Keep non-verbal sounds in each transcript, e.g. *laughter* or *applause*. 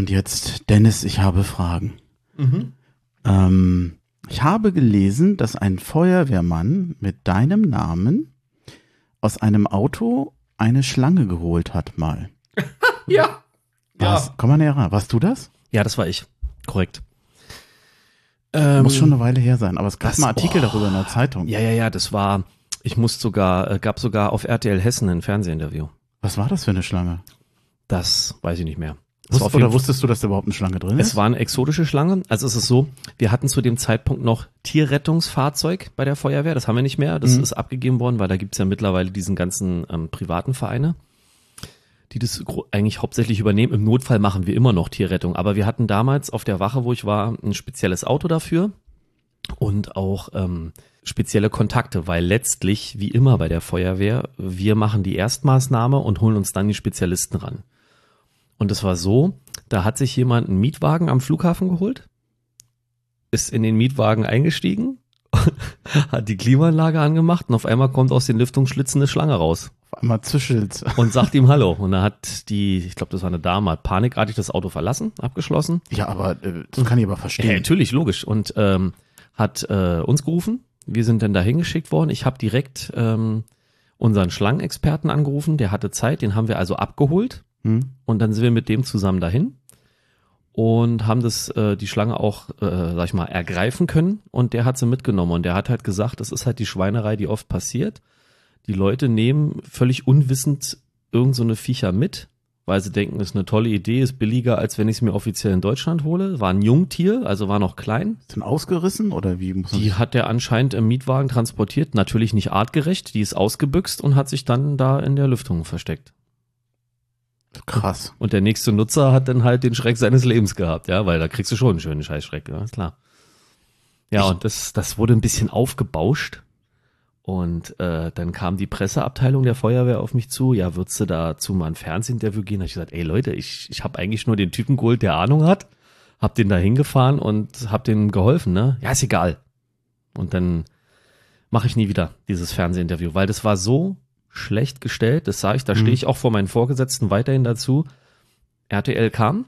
Und jetzt, Dennis, ich habe Fragen. Ähm, ich habe gelesen, dass ein Feuerwehrmann mit deinem Namen aus einem Auto eine Schlange geholt hat mal. *laughs* Ja. Was, komm mal näher ran. Warst du das? Ja, das war ich. Korrekt. Ähm, Muss schon eine Weile her sein, aber es gab das- mal Artikel oh. darüber in der Zeitung. Ja, ja, ja, das war, ich muss sogar, äh, gab sogar auf RTL Hessen ein Fernsehinterview. Was war das für eine Schlange? Das weiß ich nicht mehr. Wusst, oder wusstest du, dass da überhaupt eine Schlange drin ist? Es war eine exotische Schlange. Also es ist so, wir hatten zu dem Zeitpunkt noch Tierrettungsfahrzeug bei der Feuerwehr. Das haben wir nicht mehr. Das Mhm. ist abgegeben worden, weil da gibt's ja mittlerweile diesen ganzen ähm, privaten Vereine, die das eigentlich hauptsächlich übernehmen. Im Notfall machen wir immer noch Tierrettung. Aber wir hatten damals auf der Wache, wo ich war, ein spezielles Auto dafür und auch ähm, spezielle Kontakte, weil letztlich, wie immer bei der Feuerwehr, wir machen die Erstmaßnahme und holen uns dann die Spezialisten ran. Und es war so, da hat sich jemand einen Mietwagen am Flughafen geholt, ist in den Mietwagen eingestiegen, *laughs* hat die Klimaanlage angemacht und auf einmal kommt aus den Lüftungsschlitzen eine Schlange raus Auf einmal zischelt. *laughs* und sagt ihm Hallo. Und da hat die, ich glaube, das war eine Dame, hat panikartig das Auto verlassen, abgeschlossen. Ja, aber äh, das kann ich aber Ja, verstehen. natürlich, logisch. Und ähm, hat äh, uns gerufen. Wir sind dann dahin geschickt worden. Ich habe direkt ähm, unseren Schlangenexperten angerufen. Der hatte Zeit, den haben wir also abgeholt. Hm? Und dann sind wir mit dem zusammen dahin und haben das äh, die Schlange auch, äh, sag ich mal, ergreifen können. Und der hat sie mitgenommen und der hat halt gesagt, das ist halt die Schweinerei, die oft passiert. Die Leute nehmen völlig unwissend irgend so eine Viecher mit, weil sie denken, ist eine tolle Idee, ist billiger, als wenn ich es mir offiziell in Deutschland hole. War ein Jungtier, also war noch klein. Ist denn ausgerissen oder wie muss man Die hat der anscheinend im Mietwagen transportiert, natürlich nicht artgerecht, die ist ausgebüxt und hat sich dann da in der Lüftung versteckt. Krass. Und der nächste Nutzer hat dann halt den Schreck seines Lebens gehabt, ja, weil da kriegst du schon einen schönen Scheißschreck, ja, ist klar. Ja, Ich- und das, das wurde ein bisschen aufgebauscht. Und äh, dann kam die Presseabteilung der Feuerwehr auf mich zu, ja, würdest du dazu mal ein Fernsehinterview gehen? Da hab ich gesagt, ey Leute, ich, ich habe eigentlich nur den Typen geholt, der Ahnung hat, hab den da hingefahren und hab dem geholfen, ne? Ja, ist egal. Und dann mache ich nie wieder dieses Fernsehinterview, weil das war so schlecht gestellt, das sage ich, da Mhm. stehe ich auch vor meinen Vorgesetzten weiterhin dazu. RTL kam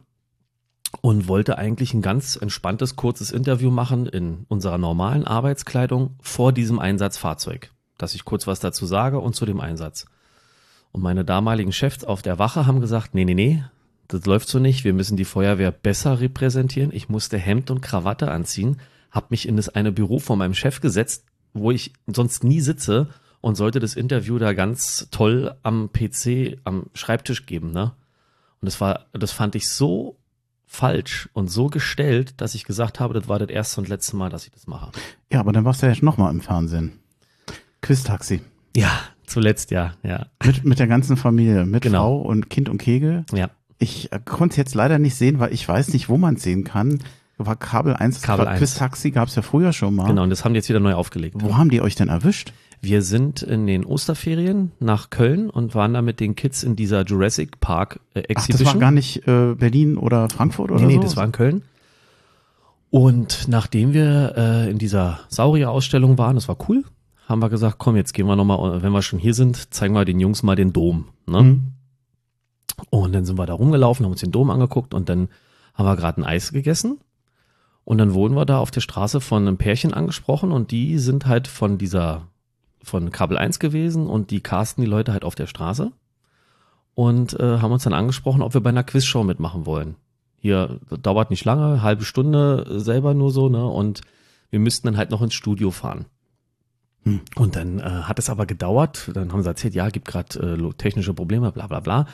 und wollte eigentlich ein ganz entspanntes, kurzes Interview machen in unserer normalen Arbeitskleidung vor diesem Einsatzfahrzeug, dass ich kurz was dazu sage und zu dem Einsatz. Und meine damaligen Chefs auf der Wache haben gesagt, nee, nee, nee, das läuft so nicht, wir müssen die Feuerwehr besser repräsentieren. Ich musste Hemd und Krawatte anziehen, habe mich in das eine Büro von meinem Chef gesetzt, wo ich sonst nie sitze und sollte das Interview da ganz toll am PC, am Schreibtisch geben, ne? Und das war, das fand ich so falsch und so gestellt, dass ich gesagt habe, das war das erste und letzte Mal, dass ich das mache. Ja, aber dann warst du ja noch mal im Fernsehen. Quiz-Taxi. Ja, zuletzt ja, ja, Mit, mit der ganzen Familie, mit Genau. Frau und Kind und Kegel. ja. Ich äh, konnte es jetzt leider nicht sehen, weil ich weiß nicht, wo man es sehen kann. War Kabel 1, Kabel 1. Quiz-Taxi gab es ja früher schon mal. Genau, und das haben die jetzt wieder neu aufgelegt. Wo haben die euch denn erwischt? Wir sind in den Osterferien nach Köln und waren da mit den Kids in dieser Jurassic Park äh, Ach, Exhibition. das war gar nicht äh, Berlin oder Frankfurt oder nee, nee, so? das war in Köln. Und nachdem wir äh, in dieser Saurier-Ausstellung waren, das war cool, haben wir gesagt, komm, jetzt gehen wir nochmal, wenn wir schon hier sind, zeigen wir den Jungs mal den Dom. Ne? Mhm. Und dann sind wir da rumgelaufen, haben uns den Dom angeguckt und dann haben wir gerade ein Eis gegessen. Und dann wurden wir da auf der Straße von einem Pärchen angesprochen und die sind halt von dieser, von Kabel 1 gewesen und die casten die Leute halt auf der Straße und äh, haben uns dann angesprochen, ob wir bei einer Quizshow mitmachen wollen. Hier dauert nicht lange, halbe Stunde selber nur so, ne? Und wir müssten dann halt noch ins Studio fahren. Hm. Und dann äh, hat es aber gedauert, dann haben sie erzählt, ja, gibt gerade äh, technische Probleme, bla bla bla.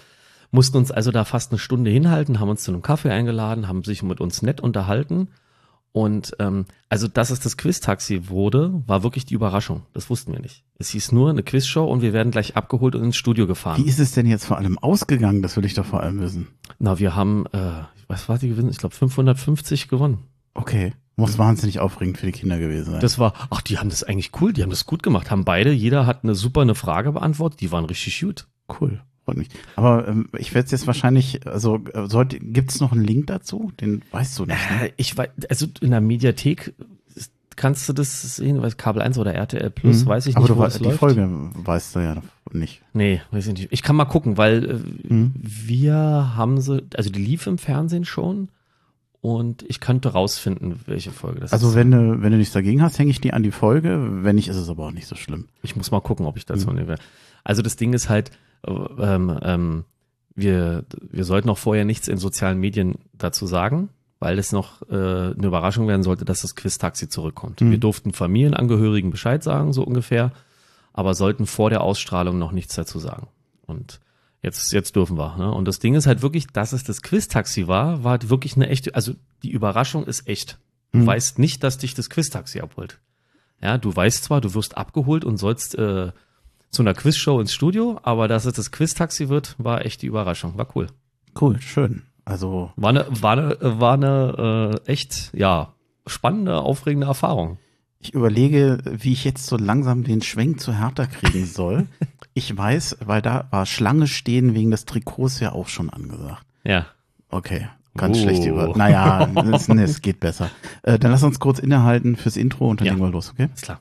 Mussten uns also da fast eine Stunde hinhalten, haben uns zu einem Kaffee eingeladen, haben sich mit uns nett unterhalten. Und ähm, also, dass es das Quiz-Taxi wurde, war wirklich die Überraschung. Das wussten wir nicht. Es hieß nur eine Quizshow und wir werden gleich abgeholt und ins Studio gefahren. Wie ist es denn jetzt vor allem ausgegangen? Das will ich doch vor allem wissen. Na, wir haben, äh, was war die gewesen? Ich glaube 550 gewonnen. Okay. Muss wahnsinnig aufregend für die Kinder gewesen sein. Das war, ach, die haben das eigentlich cool, die haben das gut gemacht, haben beide, jeder hat eine super eine Frage beantwortet, die waren richtig gut. cool. Freut mich. Aber ähm, ich werde es jetzt wahrscheinlich, also äh, sollte, gibt's noch einen Link dazu? Den weißt du nicht. Ne? Äh, ich weiß, also in der Mediathek kannst du das sehen, weil Kabel 1 oder RTL Plus, Mhm. weiß ich Aber nicht, du wo weißt, es die läuft. Folge weißt du ja. nicht? Nee, weiß ich nicht. Ich kann mal gucken, weil äh, Hm. wir haben sie, also die lief im Fernsehen schon und ich könnte rausfinden, welche Folge das Also ist. wenn du, wenn du nichts dagegen hast, hänge ich die an die Folge. Wenn nicht, ist es aber auch nicht so schlimm. Ich muss mal gucken, ob ich Mhm. dazu nehme. Also das Ding ist halt, ähm, ähm, wir, wir sollten auch vorher nichts in sozialen Medien dazu sagen, weil es noch äh, eine Überraschung werden sollte, dass das Quiz-Taxi zurückkommt. Mhm. Wir durften Familienangehörigen Bescheid sagen, so ungefähr, aber sollten vor der Ausstrahlung noch nichts dazu sagen. Und jetzt, jetzt dürfen wir. Ne? Und das Ding ist halt wirklich, dass es das Quiz-Taxi war, war halt wirklich eine echte, also die Überraschung ist echt. Du Mhm. weißt nicht, dass dich das Quiz-Taxi abholt. Ja, du weißt zwar, du wirst abgeholt und sollst äh, zu einer Quizshow ins Studio, aber dass es das Quiz-Taxi wird, war echt die Überraschung. War cool. Cool, schön. Also War eine, war eine, war eine äh, echt, ja, spannende, aufregende Erfahrung. ich überlege, wie ich jetzt so langsam den Schwenk zu Hertha kriegen *laughs* soll. ich weiß, weil da war Schlange stehen wegen des Trikots ja auch schon angesagt. Ja. Okay, ganz Oh. schlecht über. Naja, es, nee, es geht besser. Äh, dann lass uns kurz innehalten fürs Intro und dann Ja. legen wir los, okay? Ist klar.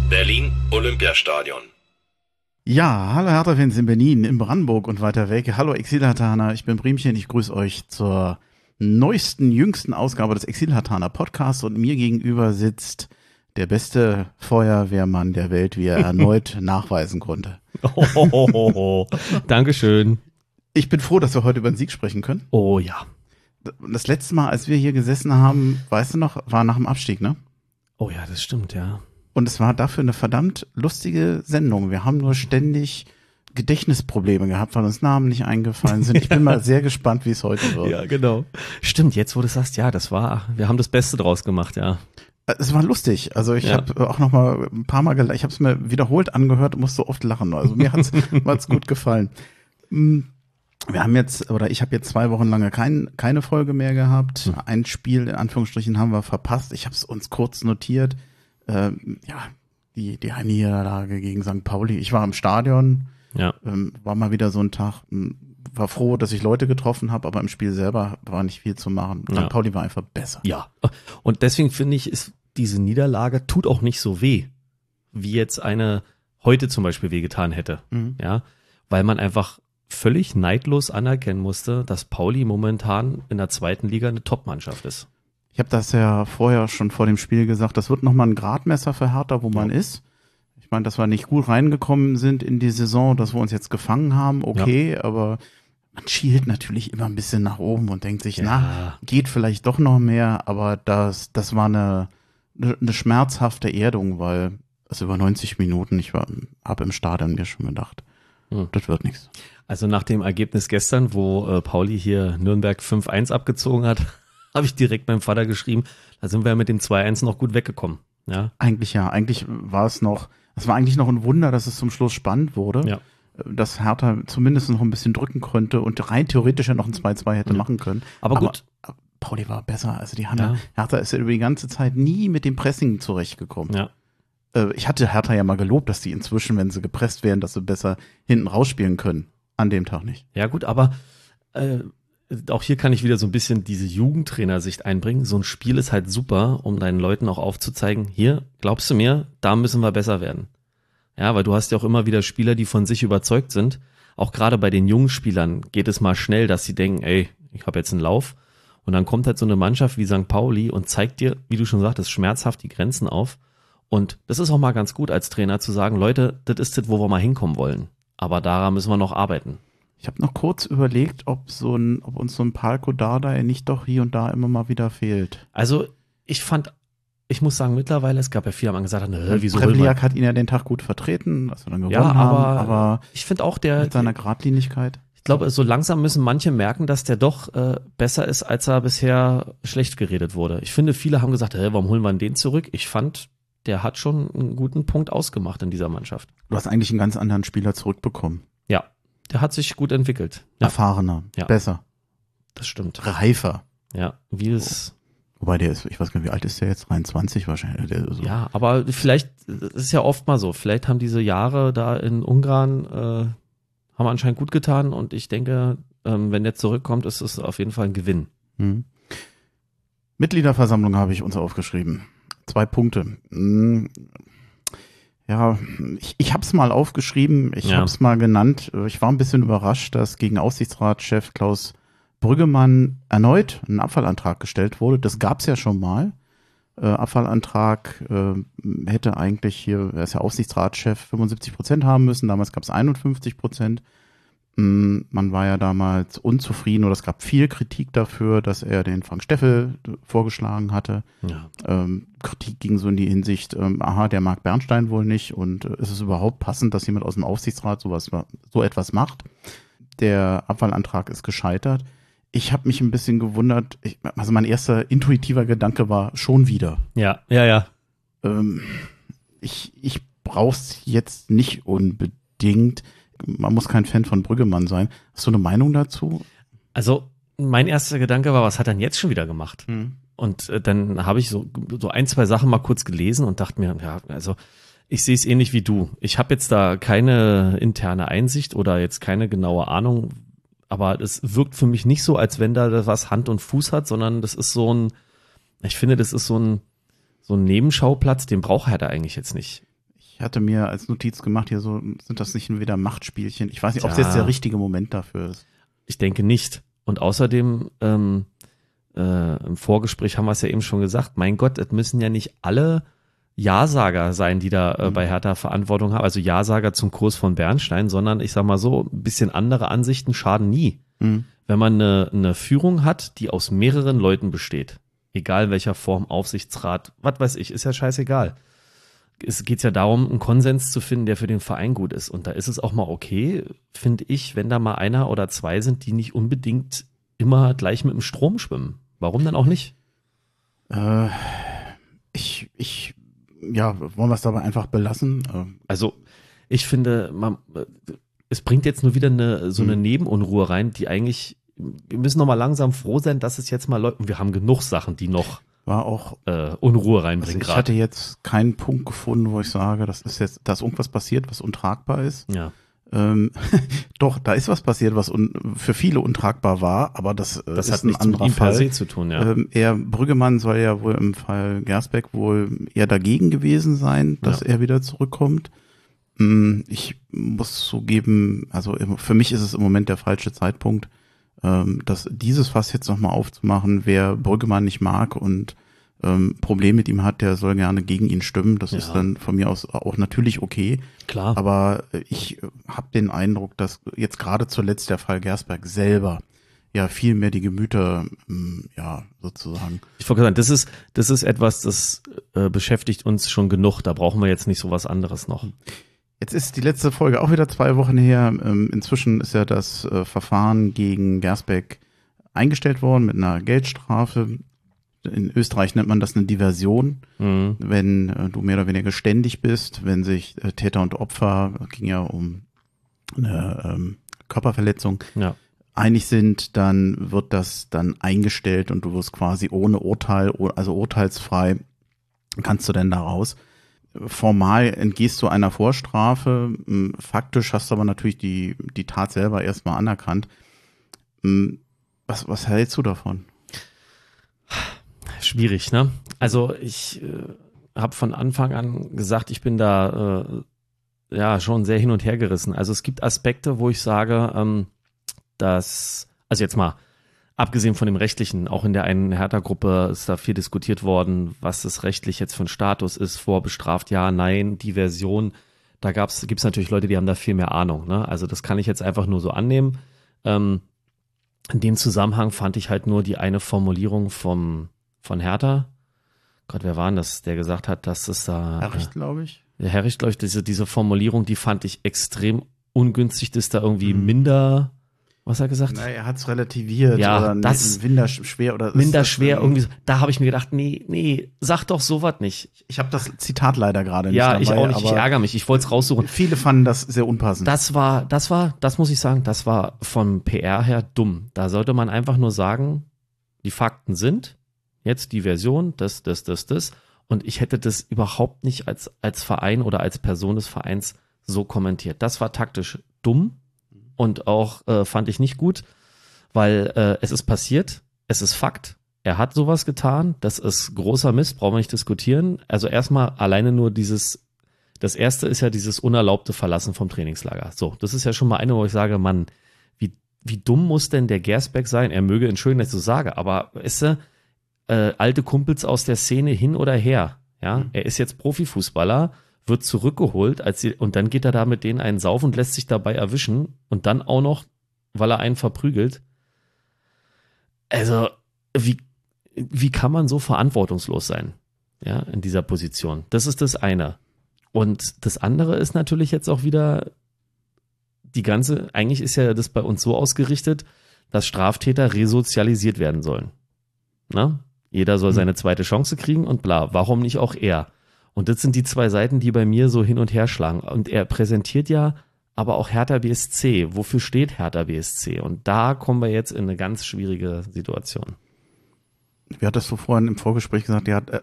Berlin Olympiastadion. Ja, hallo Hertha-Fans in Berlin, in Brandenburg und weiter weg. Hallo Exilhatana, ich bin Bremchen, ich grüße euch zur neuesten, jüngsten Ausgabe des Exilhatana Podcasts und mir gegenüber sitzt der beste Feuerwehrmann der Welt, wie er *laughs* erneut nachweisen konnte. Oh, Dankeschön. Ich bin froh, dass wir heute über den Sieg sprechen können. Oh ja. Das letzte Mal, als wir hier gesessen haben, weißt du noch, war nach dem Abstieg, ne? Oh ja, das stimmt, ja. Und es war dafür eine verdammt lustige Sendung. Wir haben nur ständig Gedächtnisprobleme gehabt, weil uns Namen nicht eingefallen sind. Ich bin mal *laughs* sehr gespannt, wie es heute wird. Ja, genau. Stimmt, jetzt wo du sagst, ja, das war, wir haben das Beste draus gemacht, ja. Es war lustig. Also ich Ja. habe auch noch mal ein paar Mal gelacht. Ich habe es mir wiederholt angehört und musste oft lachen. Also mir hat's *laughs* hat's gut gefallen. Mm, Wir haben jetzt, oder ich habe jetzt zwei Wochen lange kein, keine Folge mehr gehabt. Ein Spiel, in Anführungsstrichen, haben wir verpasst. Ich habe es uns kurz notiert. Ähm, ja, die, die Niederlage gegen St. Pauli. Ich war im Stadion, Ja. ähm, war mal wieder so ein Tag. m, War froh, dass ich Leute getroffen habe, aber im Spiel selber war nicht viel zu machen. St. Ja. Pauli war einfach besser. Ja. Und deswegen finde ich, ist diese Niederlage tut auch nicht so weh, wie jetzt eine heute zum Beispiel wehgetan hätte. Mhm. Ja. Weil man einfach völlig neidlos anerkennen musste, dass Pauli momentan in der zweiten Liga eine Top-Mannschaft ist. Ich habe das ja vorher schon vor dem Spiel gesagt, das wird nochmal ein Gradmesser für Hertha, wo man ist. Ich meine, dass wir nicht gut reingekommen sind in die Saison, dass wir uns jetzt gefangen haben, okay, aber man schielt natürlich immer ein bisschen nach oben und denkt sich, Ja. na, geht vielleicht doch noch mehr, aber das, das war eine, eine, eine schmerzhafte Erdung, weil es über 90 Minuten, ich war, habe im Stadion mir schon gedacht, Hm. das wird nichts. Also nach dem Ergebnis gestern, wo äh, Pauli hier Nürnberg 5-1 abgezogen hat, habe ich direkt meinem Vater geschrieben, da sind wir mit dem 2-1 noch gut weggekommen. Ja. Eigentlich ja, eigentlich war es noch, es war eigentlich noch ein Wunder, dass es zum Schluss spannend wurde. Ja. dass Hertha zumindest noch ein bisschen drücken konnte und rein theoretisch ja noch ein 2-2 hätte Ja. machen können. Aber gut. Aber Pauli war besser. Also die haben Ja. ja. Hertha ist ja über die ganze Zeit nie mit dem Pressing zurechtgekommen. Ja. Äh, ich hatte Hertha ja mal gelobt, dass die inzwischen, wenn sie gepresst werden, dass sie besser hinten rausspielen können. An dem Tag nicht. Ja gut, aber äh, auch hier kann ich wieder so ein bisschen diese Jugendtrainersicht einbringen. So ein Spiel ist halt super, um deinen Leuten auch aufzuzeigen, hier, glaubst du mir, da müssen wir besser werden. Ja, weil du hast ja auch immer wieder Spieler, die von sich überzeugt sind. Auch gerade bei den jungen Spielern geht es mal schnell, dass sie denken, ey, ich habe jetzt einen Lauf. Und dann kommt halt so eine Mannschaft wie St. Pauli und zeigt dir, wie du schon sagtest, schmerzhaft die Grenzen auf. Und das ist auch mal ganz gut als Trainer zu sagen, Leute, das ist das, wo wir mal hinkommen wollen. Aber daran müssen wir noch arbeiten. Ich habe noch kurz überlegt, ob so ein, ob uns so ein Palko Dardai nicht doch hier und da immer mal wieder fehlt. Also ich fand, ich muss sagen, mittlerweile, es gab ja viele, haben gesagt, wieso Prevliak hat ihn ja den Tag gut vertreten, dass wir dann gewonnen Ja, aber, haben, aber ich finde auch der, mit seiner Gradlinigkeit. ich glaube, so langsam müssen manche merken, dass der doch äh, besser ist, als er bisher schlecht geredet wurde. Ich finde, viele haben gesagt, hey, warum holen wir den zurück? Ich fand, der hat schon einen guten Punkt ausgemacht in dieser Mannschaft. Du hast eigentlich einen ganz anderen Spieler zurückbekommen. Ja, der hat sich gut entwickelt. Ja, Erfahrener, Ja. besser, das stimmt. reifer. Ja, wie es, Wobei der ist, ich weiß gar nicht, wie alt ist der jetzt? 23 wahrscheinlich. So. ja, aber vielleicht, das ist ja oft mal so, vielleicht haben diese Jahre da in Ungarn, äh, haben anscheinend gut getan und ich denke, ähm, wenn der zurückkommt, ist es auf jeden Fall ein Gewinn. Hm. Mitgliederversammlung habe ich uns aufgeschrieben. Zwei Punkte. Hm. Ja, ich, ich habe es mal aufgeschrieben, ich Ja. habe es mal genannt. Ich war ein bisschen überrascht, dass gegen Aufsichtsratschef Klaus Brüggemann erneut ein Abfallantrag gestellt wurde. Das gab es ja schon mal. Äh, Abfallantrag äh, hätte eigentlich hier, er ist ja Aufsichtsratschef, 75 Prozent haben müssen. Damals gab es 51 Prozent. Mm, Man war ja damals unzufrieden oder es gab viel Kritik dafür, dass er den Frank Steffel vorgeschlagen hatte. Ja. Ähm, Kritik ging so in die Hinsicht, ähm, aha, der mag Bernstein wohl nicht und äh, ist es überhaupt passend, dass jemand aus dem Aufsichtsrat sowas, so etwas macht? Der Abwahlantrag ist gescheitert. Ich habe mich ein bisschen gewundert, ich, also mein erster intuitiver Gedanke war schon wieder. Ja, ja, ja. Ähm, ich ich brauch's jetzt nicht unbedingt. Man muss kein Fan von Brüggemann sein. Hast du eine Meinung dazu? Also, mein erster Gedanke war, was hat er denn jetzt schon wieder gemacht? Und äh, dann habe ich so, so ein, zwei Sachen mal kurz gelesen und dachte mir, ja, also ich sehe es ähnlich wie du. Ich habe jetzt da keine interne Einsicht oder jetzt keine genaue Ahnung, aber es wirkt für mich nicht so, als wenn da was Hand und Fuß hat, sondern das ist so ein, ich finde, das ist so ein, so ein Nebenschauplatz, den braucht er da eigentlich jetzt nicht. Ich hatte mir als Notiz gemacht, hier so, sind das nicht wieder Machtspielchen? Ich weiß nicht, ob es Ja. jetzt der richtige Moment dafür ist. Ich denke nicht. Und außerdem, ähm, äh, im Vorgespräch haben wir es ja eben schon gesagt, mein Gott, es müssen ja nicht alle Ja-Sager sein, die da äh, bei Hertha Verantwortung haben, also Ja-Sager zum Kurs von Bernstein, sondern ich sag mal so, ein bisschen andere Ansichten schaden nie. Mhm. Wenn man eine, eine Führung hat, die aus mehreren Leuten besteht, egal welcher Form, Aufsichtsrat, was weiß ich, ist ja scheißegal. Es geht ja darum, einen Konsens zu finden, der für den Verein gut ist. Und da ist es auch mal okay, finde ich, wenn da mal einer oder zwei sind, die nicht unbedingt immer gleich mit dem Strom schwimmen. Warum dann auch nicht? Äh, ich, ich, ja, wollen wir es dabei einfach belassen? Äh, Also, ich finde, man, es bringt jetzt nur wieder eine, so eine Mhm. Nebenunruhe rein, die eigentlich, wir müssen noch mal langsam froh sein, dass es jetzt mal läuft. Und wir haben genug Sachen, die noch war auch, äh, Unruhe also reinbringen ich gerade. hatte jetzt keinen Punkt gefunden, wo ich sage, das ist jetzt, da ist irgendwas passiert, was untragbar ist. Ja, Ähm, *laughs* doch, da ist was passiert, was für viele untragbar war, aber das, äh, das ist hat ein mit anderer per Fall. se zu tun, ja. Ähm, er, Brüggemann soll ja wohl im Fall Gersbeck wohl eher dagegen gewesen sein, dass Ja. er wieder zurückkommt. Mm, Ich muss zugeben, also für mich ist es im Moment der falsche Zeitpunkt, ähm, dass dieses Fass jetzt nochmal aufzumachen, wer Brüggemann nicht mag und ähm, Problem mit ihm hat, der soll gerne gegen ihn stimmen. Das ist Ja. dann von mir aus auch natürlich okay. Klar. Aber äh, ich habe den Eindruck, dass jetzt gerade zuletzt der Fall Gersberg selber ja viel mehr die Gemüter, ähm, ja, sozusagen. Ich wollte sagen, das ist, das ist etwas, das äh, beschäftigt uns schon genug. Da brauchen wir jetzt nicht so was anderes noch. Jetzt ist die letzte Folge auch wieder zwei Wochen her. Ähm, inzwischen ist ja das äh, Verfahren gegen Gersbeck eingestellt worden mit einer Geldstrafe. In Österreich nennt man das eine Diversion, Mhm. wenn äh, du mehr oder weniger ständig bist, wenn sich äh, Täter und Opfer, ging ja um eine ähm, Körperverletzung, Ja. einig sind, dann wird das dann eingestellt und du wirst quasi ohne Urteil, also urteilsfrei, kannst du denn da raus. Formal entgehst du einer Vorstrafe, m, faktisch hast du aber natürlich die, die Tat selber erstmal anerkannt. M, Was, was hältst du davon? Schwierig, ne? Also ich äh, habe von Anfang an gesagt, ich bin da äh, ja schon sehr hin und her gerissen. Also es gibt Aspekte, wo ich sage, ähm, dass, also jetzt mal, abgesehen von dem rechtlichen, auch in der einen Hertha-Gruppe ist da viel diskutiert worden, was es rechtlich jetzt für ein Status ist, vorbestraft, ja, nein, Diversion. Da gab's, gibt's natürlich Leute, die haben da viel mehr Ahnung. Ne? Also das kann ich jetzt einfach nur so annehmen. Ähm, in dem Zusammenhang fand ich halt nur die eine Formulierung vom, von Hertha. Gott, wer war denn das, der gesagt hat, dass es da. Herricht, glaube ich. Der Herricht, glaube ich, diese, diese Formulierung, die fand ich extrem ungünstig, dass da irgendwie Mhm. minder, was hat er gesagt? Na, er hat es relativiert Ja, oder das- minder schwer oder Minder schwer ähm, irgendwie. so. Da habe ich mir gedacht, nee, nee, sag doch sowas nicht. Ich habe das Zitat leider gerade nicht Ja, dabei, ich auch nicht. Ich ärgere mich. Ich wollte es raussuchen. Viele fanden das sehr unpassend. Das war, das war, das muss ich sagen, das war vom PR her dumm. Da sollte man einfach nur sagen, die Fakten sind jetzt die Version, das, das, das, das. Und ich hätte das überhaupt nicht als, als Verein oder als Person des Vereins so kommentiert. Das war taktisch dumm und auch äh, fand ich nicht gut, weil äh, es ist passiert, es ist Fakt. Er hat sowas getan, das ist großer Mist, brauchen wir nicht diskutieren. Also erstmal alleine nur dieses das erste ist ja dieses unerlaubte Verlassen vom Trainingslager. So, das ist ja schon mal eine, wo ich sage, Mann, wie, wie dumm muss denn der Gersbeck sein? Er möge entschuldigen, dass ich so sage, aber ist er äh, alte Kumpels aus der Szene hin oder her? Ja, er ist jetzt Profifußballer, wird zurückgeholt, als sie, und dann geht er da mit denen einen Sauf und lässt sich dabei erwischen und dann auch noch, weil er einen verprügelt. Also, wie, wie kann man so verantwortungslos sein? Ja, in dieser Position. Das ist das eine. Und das andere ist natürlich jetzt auch wieder die ganze, eigentlich ist ja das bei uns so ausgerichtet, dass Straftäter resozialisiert werden sollen. Na? Jeder soll seine zweite Chance kriegen und bla. Warum nicht auch er? Und das sind die zwei Seiten, die bei mir so hin und her schlagen. Und er präsentiert ja aber auch Hertha BSC. Wofür steht Hertha BSC? Und da kommen wir jetzt in eine ganz schwierige Situation. Wie hattest du vorhin im Vorgespräch gesagt, ja, äh,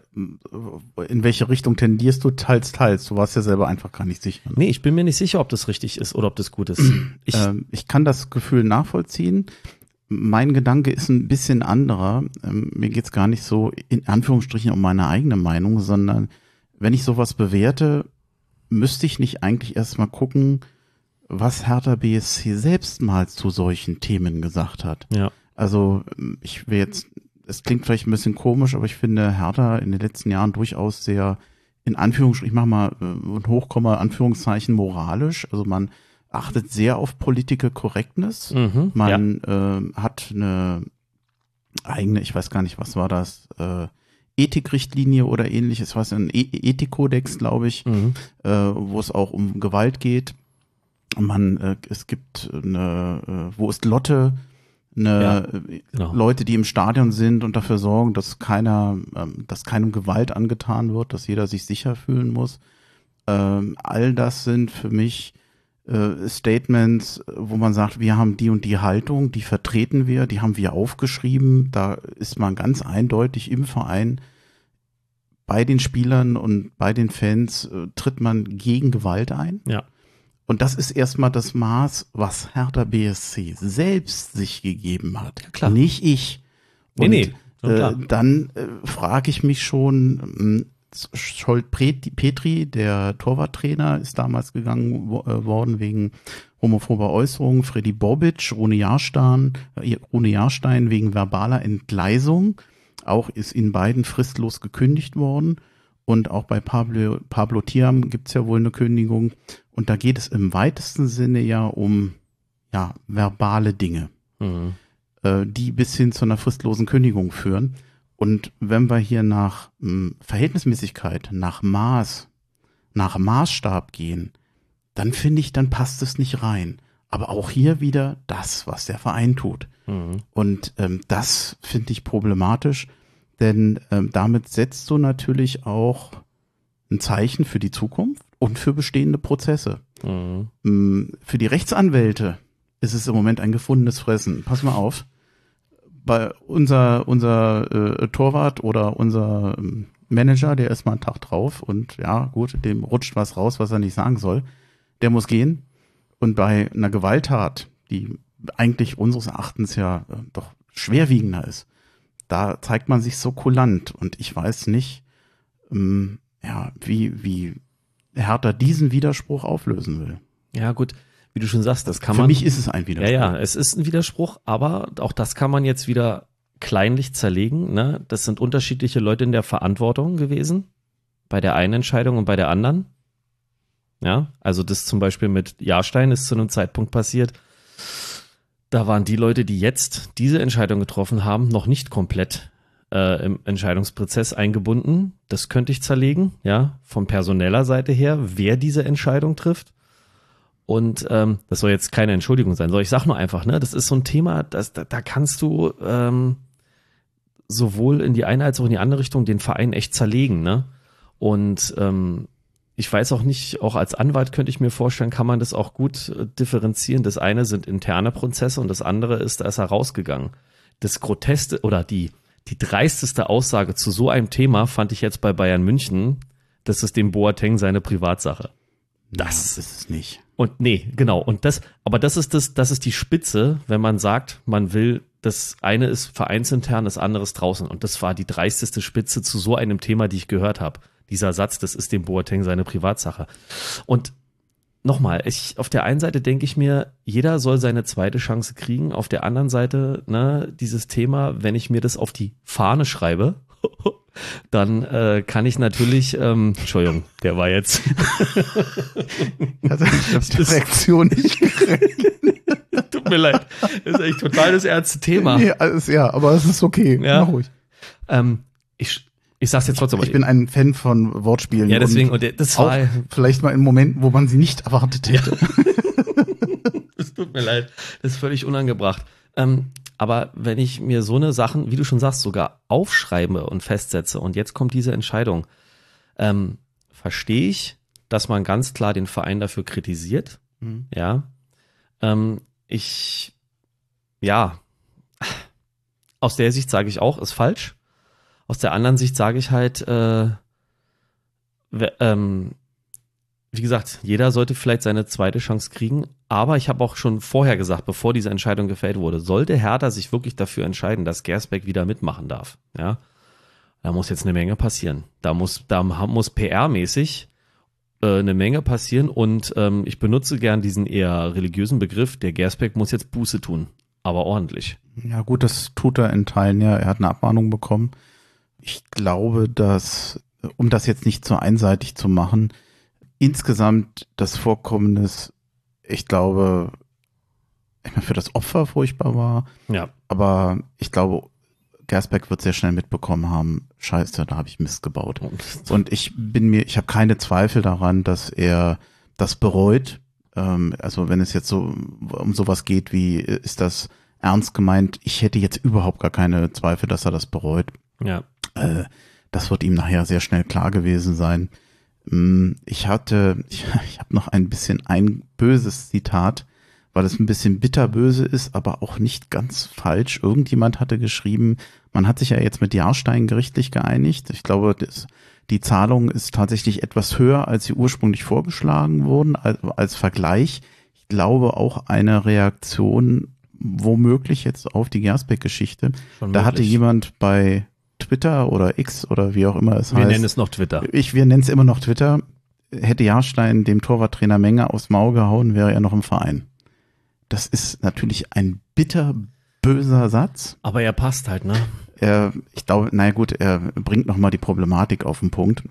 in welche Richtung tendierst du? Teils, teils. Du warst ja selber einfach gar nicht sicher. ne? Nee, ich bin mir nicht sicher, ob das richtig ist oder ob das gut ist. *clears throat* Ich, ähm, ich kann das Gefühl nachvollziehen. Mein Gedanke ist ein bisschen anderer. Ähm, mir geht's gar nicht so in Anführungsstrichen um meine eigene Meinung, sondern wenn ich sowas bewerte, müsste ich nicht eigentlich erstmal gucken, was Hertha BSC selbst mal zu solchen Themen gesagt hat. ja. Also ähm, ich will jetzt, es klingt vielleicht ein bisschen komisch, aber ich finde Hertha in den letzten Jahren durchaus sehr, in Anführungsstrichen, ich mach mal äh, ein Hochkomma, Anführungszeichen moralisch. Also man achtet sehr auf Political Correctness. Mhm, Man äh, hat eine eigene, ich weiß gar nicht, was war das, äh, Ethikrichtlinie oder ähnliches, was ein e Ethikkodex, glaube ich, Mhm. äh, wo es auch um Gewalt geht. Man, äh, es gibt eine, äh, wo ist Lotte, eine Ja, äh, genau. Leute, die im Stadion sind und dafür sorgen, dass keiner, ähm, dass keinem Gewalt angetan wird, dass jeder sich sicher fühlen muss. Ähm, all das sind für mich äh, Statements, wo man sagt, wir haben die und die Haltung, die vertreten wir, die haben wir aufgeschrieben. Da ist man ganz eindeutig im Verein bei den Spielern und bei den Fans äh, tritt man gegen Gewalt ein. Ja. Und das ist erstmal das Maß, was Hertha BSC selbst sich gegeben hat. klar. Nicht ich. Nee, Und, nee, schon äh, dann äh, frage ich mich schon, ähm, Scholt Petri, der Torwarttrainer, ist damals gegangen wo, äh, worden wegen homophober Äußerungen. Freddy Bobic, Rune Jahrstein, äh, Rune Jahrstein wegen verbaler Entgleisung. Auch ist in beiden fristlos gekündigt worden. Und auch bei Pablo, Pablo Thiam gibt's ja wohl eine Kündigung. Und da geht es im weitesten Sinne ja um ja, verbale Dinge Mhm. äh, die bis hin zu einer fristlosen Kündigung führen. Und wenn wir hier nach mh, Verhältnismäßigkeit, nach Maß, nach Maßstab gehen, dann finde ich, dann passt es nicht rein. Aber auch hier wieder das, was der Verein tut. Mhm. Und ähm, das finde ich problematisch, denn ähm, damit setzt du natürlich auch ein Zeichen für die Zukunft und für bestehende Prozesse. Mhm. Mm, Für die Rechtsanwälte ist es im Moment ein gefundenes Fressen. Pass mal auf. Bei unser, unser äh, Torwart oder unser ähm, Manager, der ist mal einen Tag drauf und ja, gut, dem rutscht was raus, was er nicht sagen soll. Der muss gehen. Und bei einer Gewalttat, die eigentlich unseres Erachtens ja äh, doch schwerwiegender ist, da zeigt man sich so kulant. Und ich weiß nicht, ähm, ja, wie, wie Hertha diesen Widerspruch auflösen will. Ja, gut, wie du schon sagst, das kann Für man. mich ist es ein ja, Widerspruch. ja, es ist ein Widerspruch, aber auch das kann man jetzt wieder kleinlich zerlegen. Ne? Das sind unterschiedliche Leute in der Verantwortung gewesen, bei der einen Entscheidung und bei der anderen. Ja, also das zum Beispiel mit Jahrstein ist zu einem Zeitpunkt passiert. Da waren die Leute, die jetzt diese Entscheidung getroffen haben, noch nicht komplett äh, im Entscheidungsprozess eingebunden. Das könnte ich zerlegen, ja, von personeller Seite her, wer diese Entscheidung trifft. Und ähm, das soll jetzt keine Entschuldigung sein, soll ich sag nur einfach, ne, das ist so ein Thema, das, da, da kannst du ähm, sowohl in die eine als auch in die andere Richtung den Verein echt zerlegen, ne? Und ähm, ich weiß auch nicht, auch als Anwalt könnte ich mir vorstellen, kann man das auch gut äh, differenzieren. Das eine sind interne Prozesse und das andere ist, da ist er rausgegangen. Das Groteste oder die, die dreisteste Aussage zu so einem Thema fand ich jetzt bei Bayern München, das ist dem Boateng seine Privatsache. Das ja, ist es nicht. Und nee, genau. Und das, aber das ist das, das ist die Spitze, wenn man sagt, man will, das eine ist vereinsintern, das andere ist draußen. Und das war die dreisteste Spitze zu so einem Thema, die ich gehört habe dieser Satz, das ist dem Boateng seine Privatsache. Und nochmal, ich, auf der einen Seite denke ich mir, jeder soll seine zweite Chance kriegen. Auf der anderen Seite, ne, dieses Thema, wenn ich mir das auf die Fahne schreibe, *laughs* dann äh, kann ich natürlich, ähm, Entschuldigung, der war jetzt. also, ich habe die Reaktion nicht *laughs* Tut mir leid. Das ist echt total das ernste Thema. Nee, alles, ja, aber es ist okay. Ja. Mach ruhig. Ähm, ich, ich sag's jetzt trotzdem. Ich bin ein Fan von Wortspielen. Ja, deswegen, und, und das war. Vielleicht mal in Momenten, wo man sie nicht erwartet hätte. Ja. *laughs* das tut mir leid. Das ist völlig unangebracht. Ähm, aber wenn ich mir so eine Sachen, wie du schon sagst, sogar aufschreibe und festsetze und jetzt kommt diese Entscheidung, ähm, verstehe ich, dass man ganz klar den Verein dafür kritisiert. Mhm. Ja. Ähm, ich, ja, aus der Sicht sage ich auch, ist falsch. Aus der anderen Sicht sage ich halt, äh, ähm, wie gesagt, jeder sollte vielleicht seine zweite Chance kriegen, aber ich habe auch schon vorher gesagt, bevor diese Entscheidung gefällt wurde, sollte Hertha sich wirklich dafür entscheiden, dass Gersbeck wieder mitmachen darf, ja, da muss jetzt eine Menge passieren. Da muss, da muss PR-mäßig äh, eine Menge passieren und ähm, ich benutze gern diesen eher religiösen Begriff, der Gersbeck muss jetzt Buße tun, aber ordentlich. Ja gut, das tut er in Teilen ja. Er hat eine Abmahnung bekommen ich glaube, dass, um das jetzt nicht zu einseitig zu machen, insgesamt das Vorkommnis, ich glaube, ich meine, für das Opfer furchtbar war. Ja. Aber ich glaube, Gersbeck wird sehr schnell mitbekommen haben, scheiße, da habe ich Mist gebaut. Und ich bin mir, ich habe keine Zweifel daran, dass er das bereut. Ähm, also wenn es jetzt so um sowas geht wie, ist das ernst gemeint? Ich hätte jetzt überhaupt gar keine Zweifel, dass er das bereut. Ja. Äh, das wird ihm nachher sehr schnell klar gewesen sein. Mm, ich hatte, *laughs* ich, ich habe noch ein bisschen ein böses Zitat, weil es ein bisschen bitterböse ist, aber auch nicht ganz falsch. Irgendjemand hatte geschrieben, man hat sich ja jetzt mit Jahrstein gerichtlich geeinigt. Ich glaube, das, die Zahlung ist tatsächlich etwas höher, als sie ursprünglich vorgeschlagen wurden, als, als Vergleich. Ich glaube auch eine Reaktion womöglich jetzt auf die Gersbeck-Geschichte. Da hatte jemand bei Twitter oder X oder wie auch immer es wir heißt. Wir nennen es noch Twitter. Ich, wir nennen es immer noch Twitter. Hätte Jahrstein dem Torwarttrainer Menge aufs Maul gehauen, wäre er noch im Verein. Das ist natürlich ein bitter böser Satz. Aber er passt halt, ne? Er, ich glaube, naja gut, er bringt nochmal die Problematik auf den Punkt.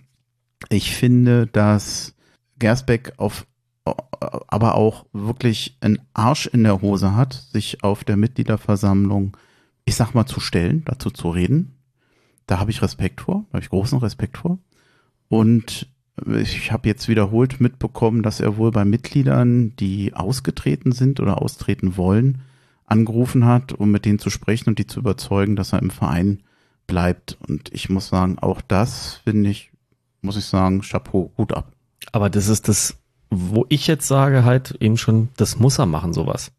Ich finde, dass Gersbeck auf aber auch wirklich einen Arsch in der Hose hat, sich auf der Mitgliederversammlung, ich sag mal, zu stellen, dazu zu reden. Da habe ich Respekt vor, da habe ich großen Respekt vor. Und ich habe jetzt wiederholt mitbekommen, dass er wohl bei Mitgliedern, die ausgetreten sind oder austreten wollen, angerufen hat, um mit denen zu sprechen und die zu überzeugen, dass er im Verein bleibt. Und ich muss sagen, auch das finde ich, muss ich sagen, Chapeau, gut ab. Aber das ist das, wo ich jetzt sage halt eben schon, das muss er machen, sowas.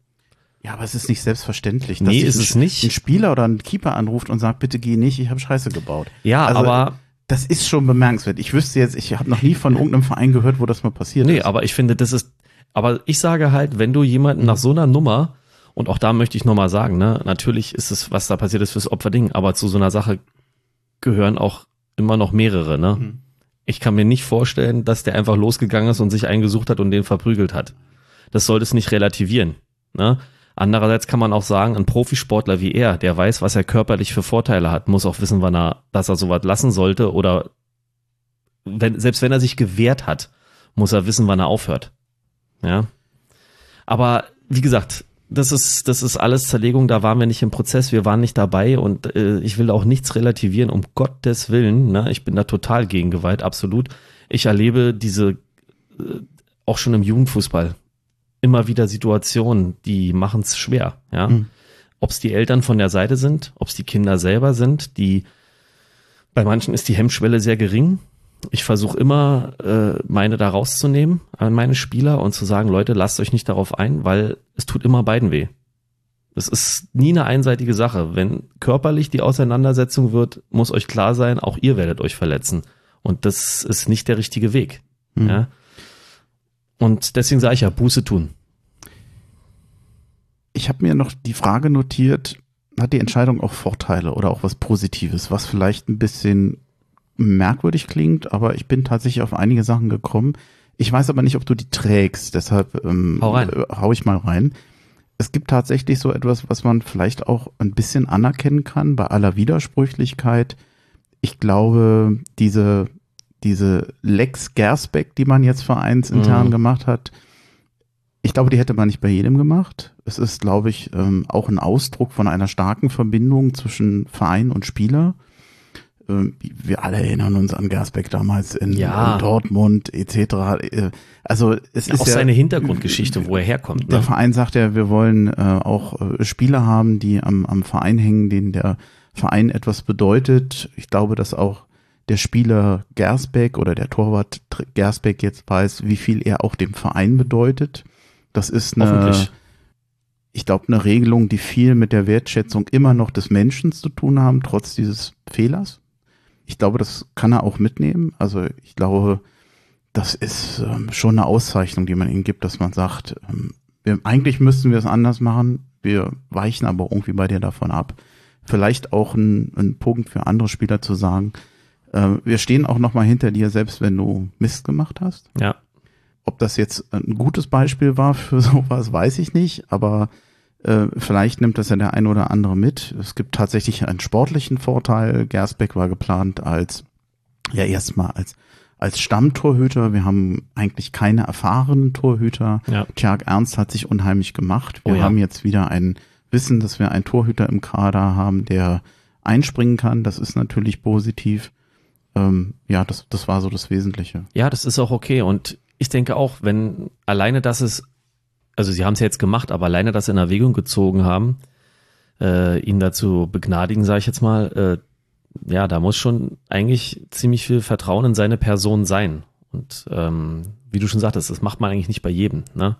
Ja, aber es ist nicht selbstverständlich, dass nee, ist es nicht. ein Spieler oder ein Keeper anruft und sagt, bitte geh nicht, ich habe Scheiße gebaut. Ja, also, aber das ist schon bemerkenswert. Ich wüsste jetzt, ich habe noch nie von irgendeinem Verein gehört, wo das mal passiert nee, ist. Nee, aber ich finde, das ist, aber ich sage halt, wenn du jemanden nach so einer Nummer, und auch da möchte ich nochmal sagen, ne, natürlich ist es, was da passiert ist, fürs Opferding, aber zu so einer Sache gehören auch immer noch mehrere, ne? Mhm. Ich kann mir nicht vorstellen, dass der einfach losgegangen ist und sich eingesucht hat und den verprügelt hat. Das sollte es nicht relativieren, ne? Andererseits kann man auch sagen, ein Profisportler wie er, der weiß, was er körperlich für Vorteile hat, muss auch wissen, wann er, dass er sowas lassen sollte oder wenn, selbst wenn er sich gewehrt hat, muss er wissen, wann er aufhört. Ja. Aber wie gesagt, das ist, das ist alles Zerlegung, da waren wir nicht im Prozess, wir waren nicht dabei und äh, ich will auch nichts relativieren, um Gottes Willen. Ne? Ich bin da total gegen Gewalt, absolut. Ich erlebe diese äh, auch schon im Jugendfußball immer wieder Situationen, die machen es schwer. Ja, mhm. ob es die Eltern von der Seite sind, ob es die Kinder selber sind, die bei manchen ist die Hemmschwelle sehr gering. Ich versuche immer, äh, meine da rauszunehmen an meine Spieler und zu sagen, Leute, lasst euch nicht darauf ein, weil es tut immer beiden weh. Es ist nie eine einseitige Sache. Wenn körperlich die Auseinandersetzung wird, muss euch klar sein, auch ihr werdet euch verletzen. Und das ist nicht der richtige Weg. Mhm. Ja? Und deswegen sage ich ja, Buße tun. Ich habe mir noch die Frage notiert, hat die Entscheidung auch Vorteile oder auch was Positives, was vielleicht ein bisschen merkwürdig klingt, aber ich bin tatsächlich auf einige Sachen gekommen. Ich weiß aber nicht, ob du die trägst, deshalb ähm, hau, rein. Äh, hau ich mal rein. Es gibt tatsächlich so etwas, was man vielleicht auch ein bisschen anerkennen kann, bei aller Widersprüchlichkeit. Ich glaube, diese, diese Lex Gersbeck, die man jetzt vereinsintern mhm. gemacht hat, ich glaube, die hätte man nicht bei jedem gemacht. Es ist, glaube ich, ähm, auch ein Ausdruck von einer starken Verbindung zwischen Verein und Spieler. Ähm, wir alle erinnern uns an Gersbeck damals in, ja. in Dortmund etc. Äh, also es ja, ist auch ja, seine Hintergrundgeschichte, wo er herkommt. Ne? Der Verein sagt ja, wir wollen äh, auch äh, Spieler haben, die am, am Verein hängen, denen der Verein etwas bedeutet. Ich glaube, dass auch der Spieler Gersbeck oder der Torwart Gersbeck jetzt weiß, wie viel er auch dem Verein bedeutet. Das ist eine, ich glaube, eine Regelung, die viel mit der Wertschätzung immer noch des Menschen zu tun haben, trotz dieses Fehlers. Ich glaube, das kann er auch mitnehmen. Also ich glaube, das ist ähm, schon eine Auszeichnung, die man ihm gibt, dass man sagt, ähm, wir, eigentlich müssten wir es anders machen, wir weichen aber irgendwie bei dir davon ab. Vielleicht auch ein, ein Punkt für andere Spieler zu sagen, äh, wir stehen auch nochmal hinter dir, selbst wenn du Mist gemacht hast. Ja. Ob das jetzt ein gutes Beispiel war für *laughs* sowas, weiß ich nicht, aber äh, vielleicht nimmt das ja der ein oder andere mit. Es gibt tatsächlich einen sportlichen Vorteil. Gersbeck war geplant als, ja erstmal als als Stammtorhüter. Wir haben eigentlich keine erfahrenen Torhüter. Ja. Tjark Ernst hat sich unheimlich gemacht. Wir oh ja. haben jetzt wieder ein Wissen, dass wir einen Torhüter im Kader haben, der einspringen kann. Das ist natürlich positiv. Ähm, ja, das, das war so das Wesentliche. Ja, das ist auch okay. Und ich denke auch, wenn alleine das ist, also sie haben es ja jetzt gemacht, aber alleine das in Erwägung gezogen haben, äh, ihn dazu begnadigen, sage ich jetzt mal, äh, ja, da muss schon eigentlich ziemlich viel Vertrauen in seine Person sein. Und ähm, wie du schon sagtest, das macht man eigentlich nicht bei jedem. Ne?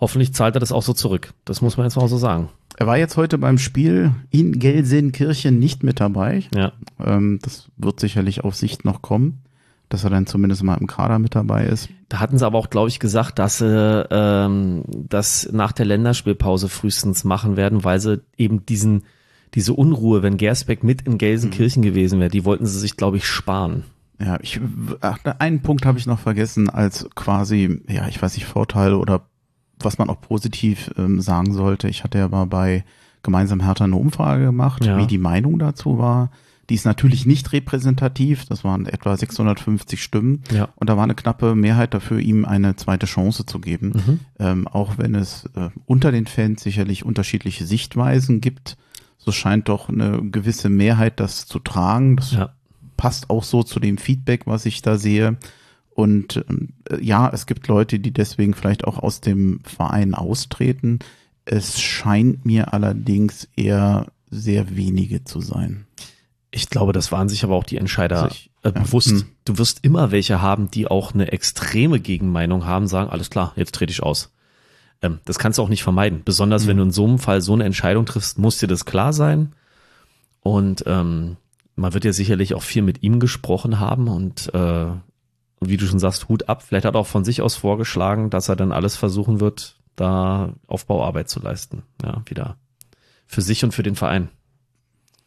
Hoffentlich zahlt er das auch so zurück. Das muss man jetzt mal so sagen. Er war jetzt heute beim Spiel in Gelsenkirchen nicht mit dabei. Ja. Ähm, das wird sicherlich auf Sicht noch kommen dass er dann zumindest mal im Kader mit dabei ist. Da hatten sie aber auch, glaube ich, gesagt, dass sie ähm, das nach der Länderspielpause frühestens machen werden, weil sie eben diesen diese Unruhe, wenn Gersbeck mit in Gelsenkirchen mhm. gewesen wäre, die wollten sie sich, glaube ich, sparen. Ja, ich ach, einen Punkt habe ich noch vergessen als quasi, ja, ich weiß nicht, Vorteil oder was man auch positiv ähm, sagen sollte. Ich hatte ja mal bei gemeinsam Hertha eine Umfrage gemacht, ja. wie die Meinung dazu war. Die ist natürlich nicht repräsentativ, das waren etwa 650 Stimmen. Ja. Und da war eine knappe Mehrheit dafür, ihm eine zweite Chance zu geben. Mhm. Ähm, auch wenn es äh, unter den Fans sicherlich unterschiedliche Sichtweisen gibt, so scheint doch eine gewisse Mehrheit das zu tragen. Das ja. passt auch so zu dem Feedback, was ich da sehe. Und äh, ja, es gibt Leute, die deswegen vielleicht auch aus dem Verein austreten. Es scheint mir allerdings eher sehr wenige zu sein. Ich glaube, das waren sich aber auch die Entscheider also ich, äh, bewusst. Ja, du wirst immer welche haben, die auch eine extreme Gegenmeinung haben, sagen, alles klar, jetzt trete ich aus. Ähm, das kannst du auch nicht vermeiden. Besonders mhm. wenn du in so einem Fall so eine Entscheidung triffst, muss dir das klar sein. Und ähm, man wird ja sicherlich auch viel mit ihm gesprochen haben und äh, wie du schon sagst, Hut ab. Vielleicht hat er auch von sich aus vorgeschlagen, dass er dann alles versuchen wird, da Aufbauarbeit zu leisten. Ja, wieder für sich und für den Verein.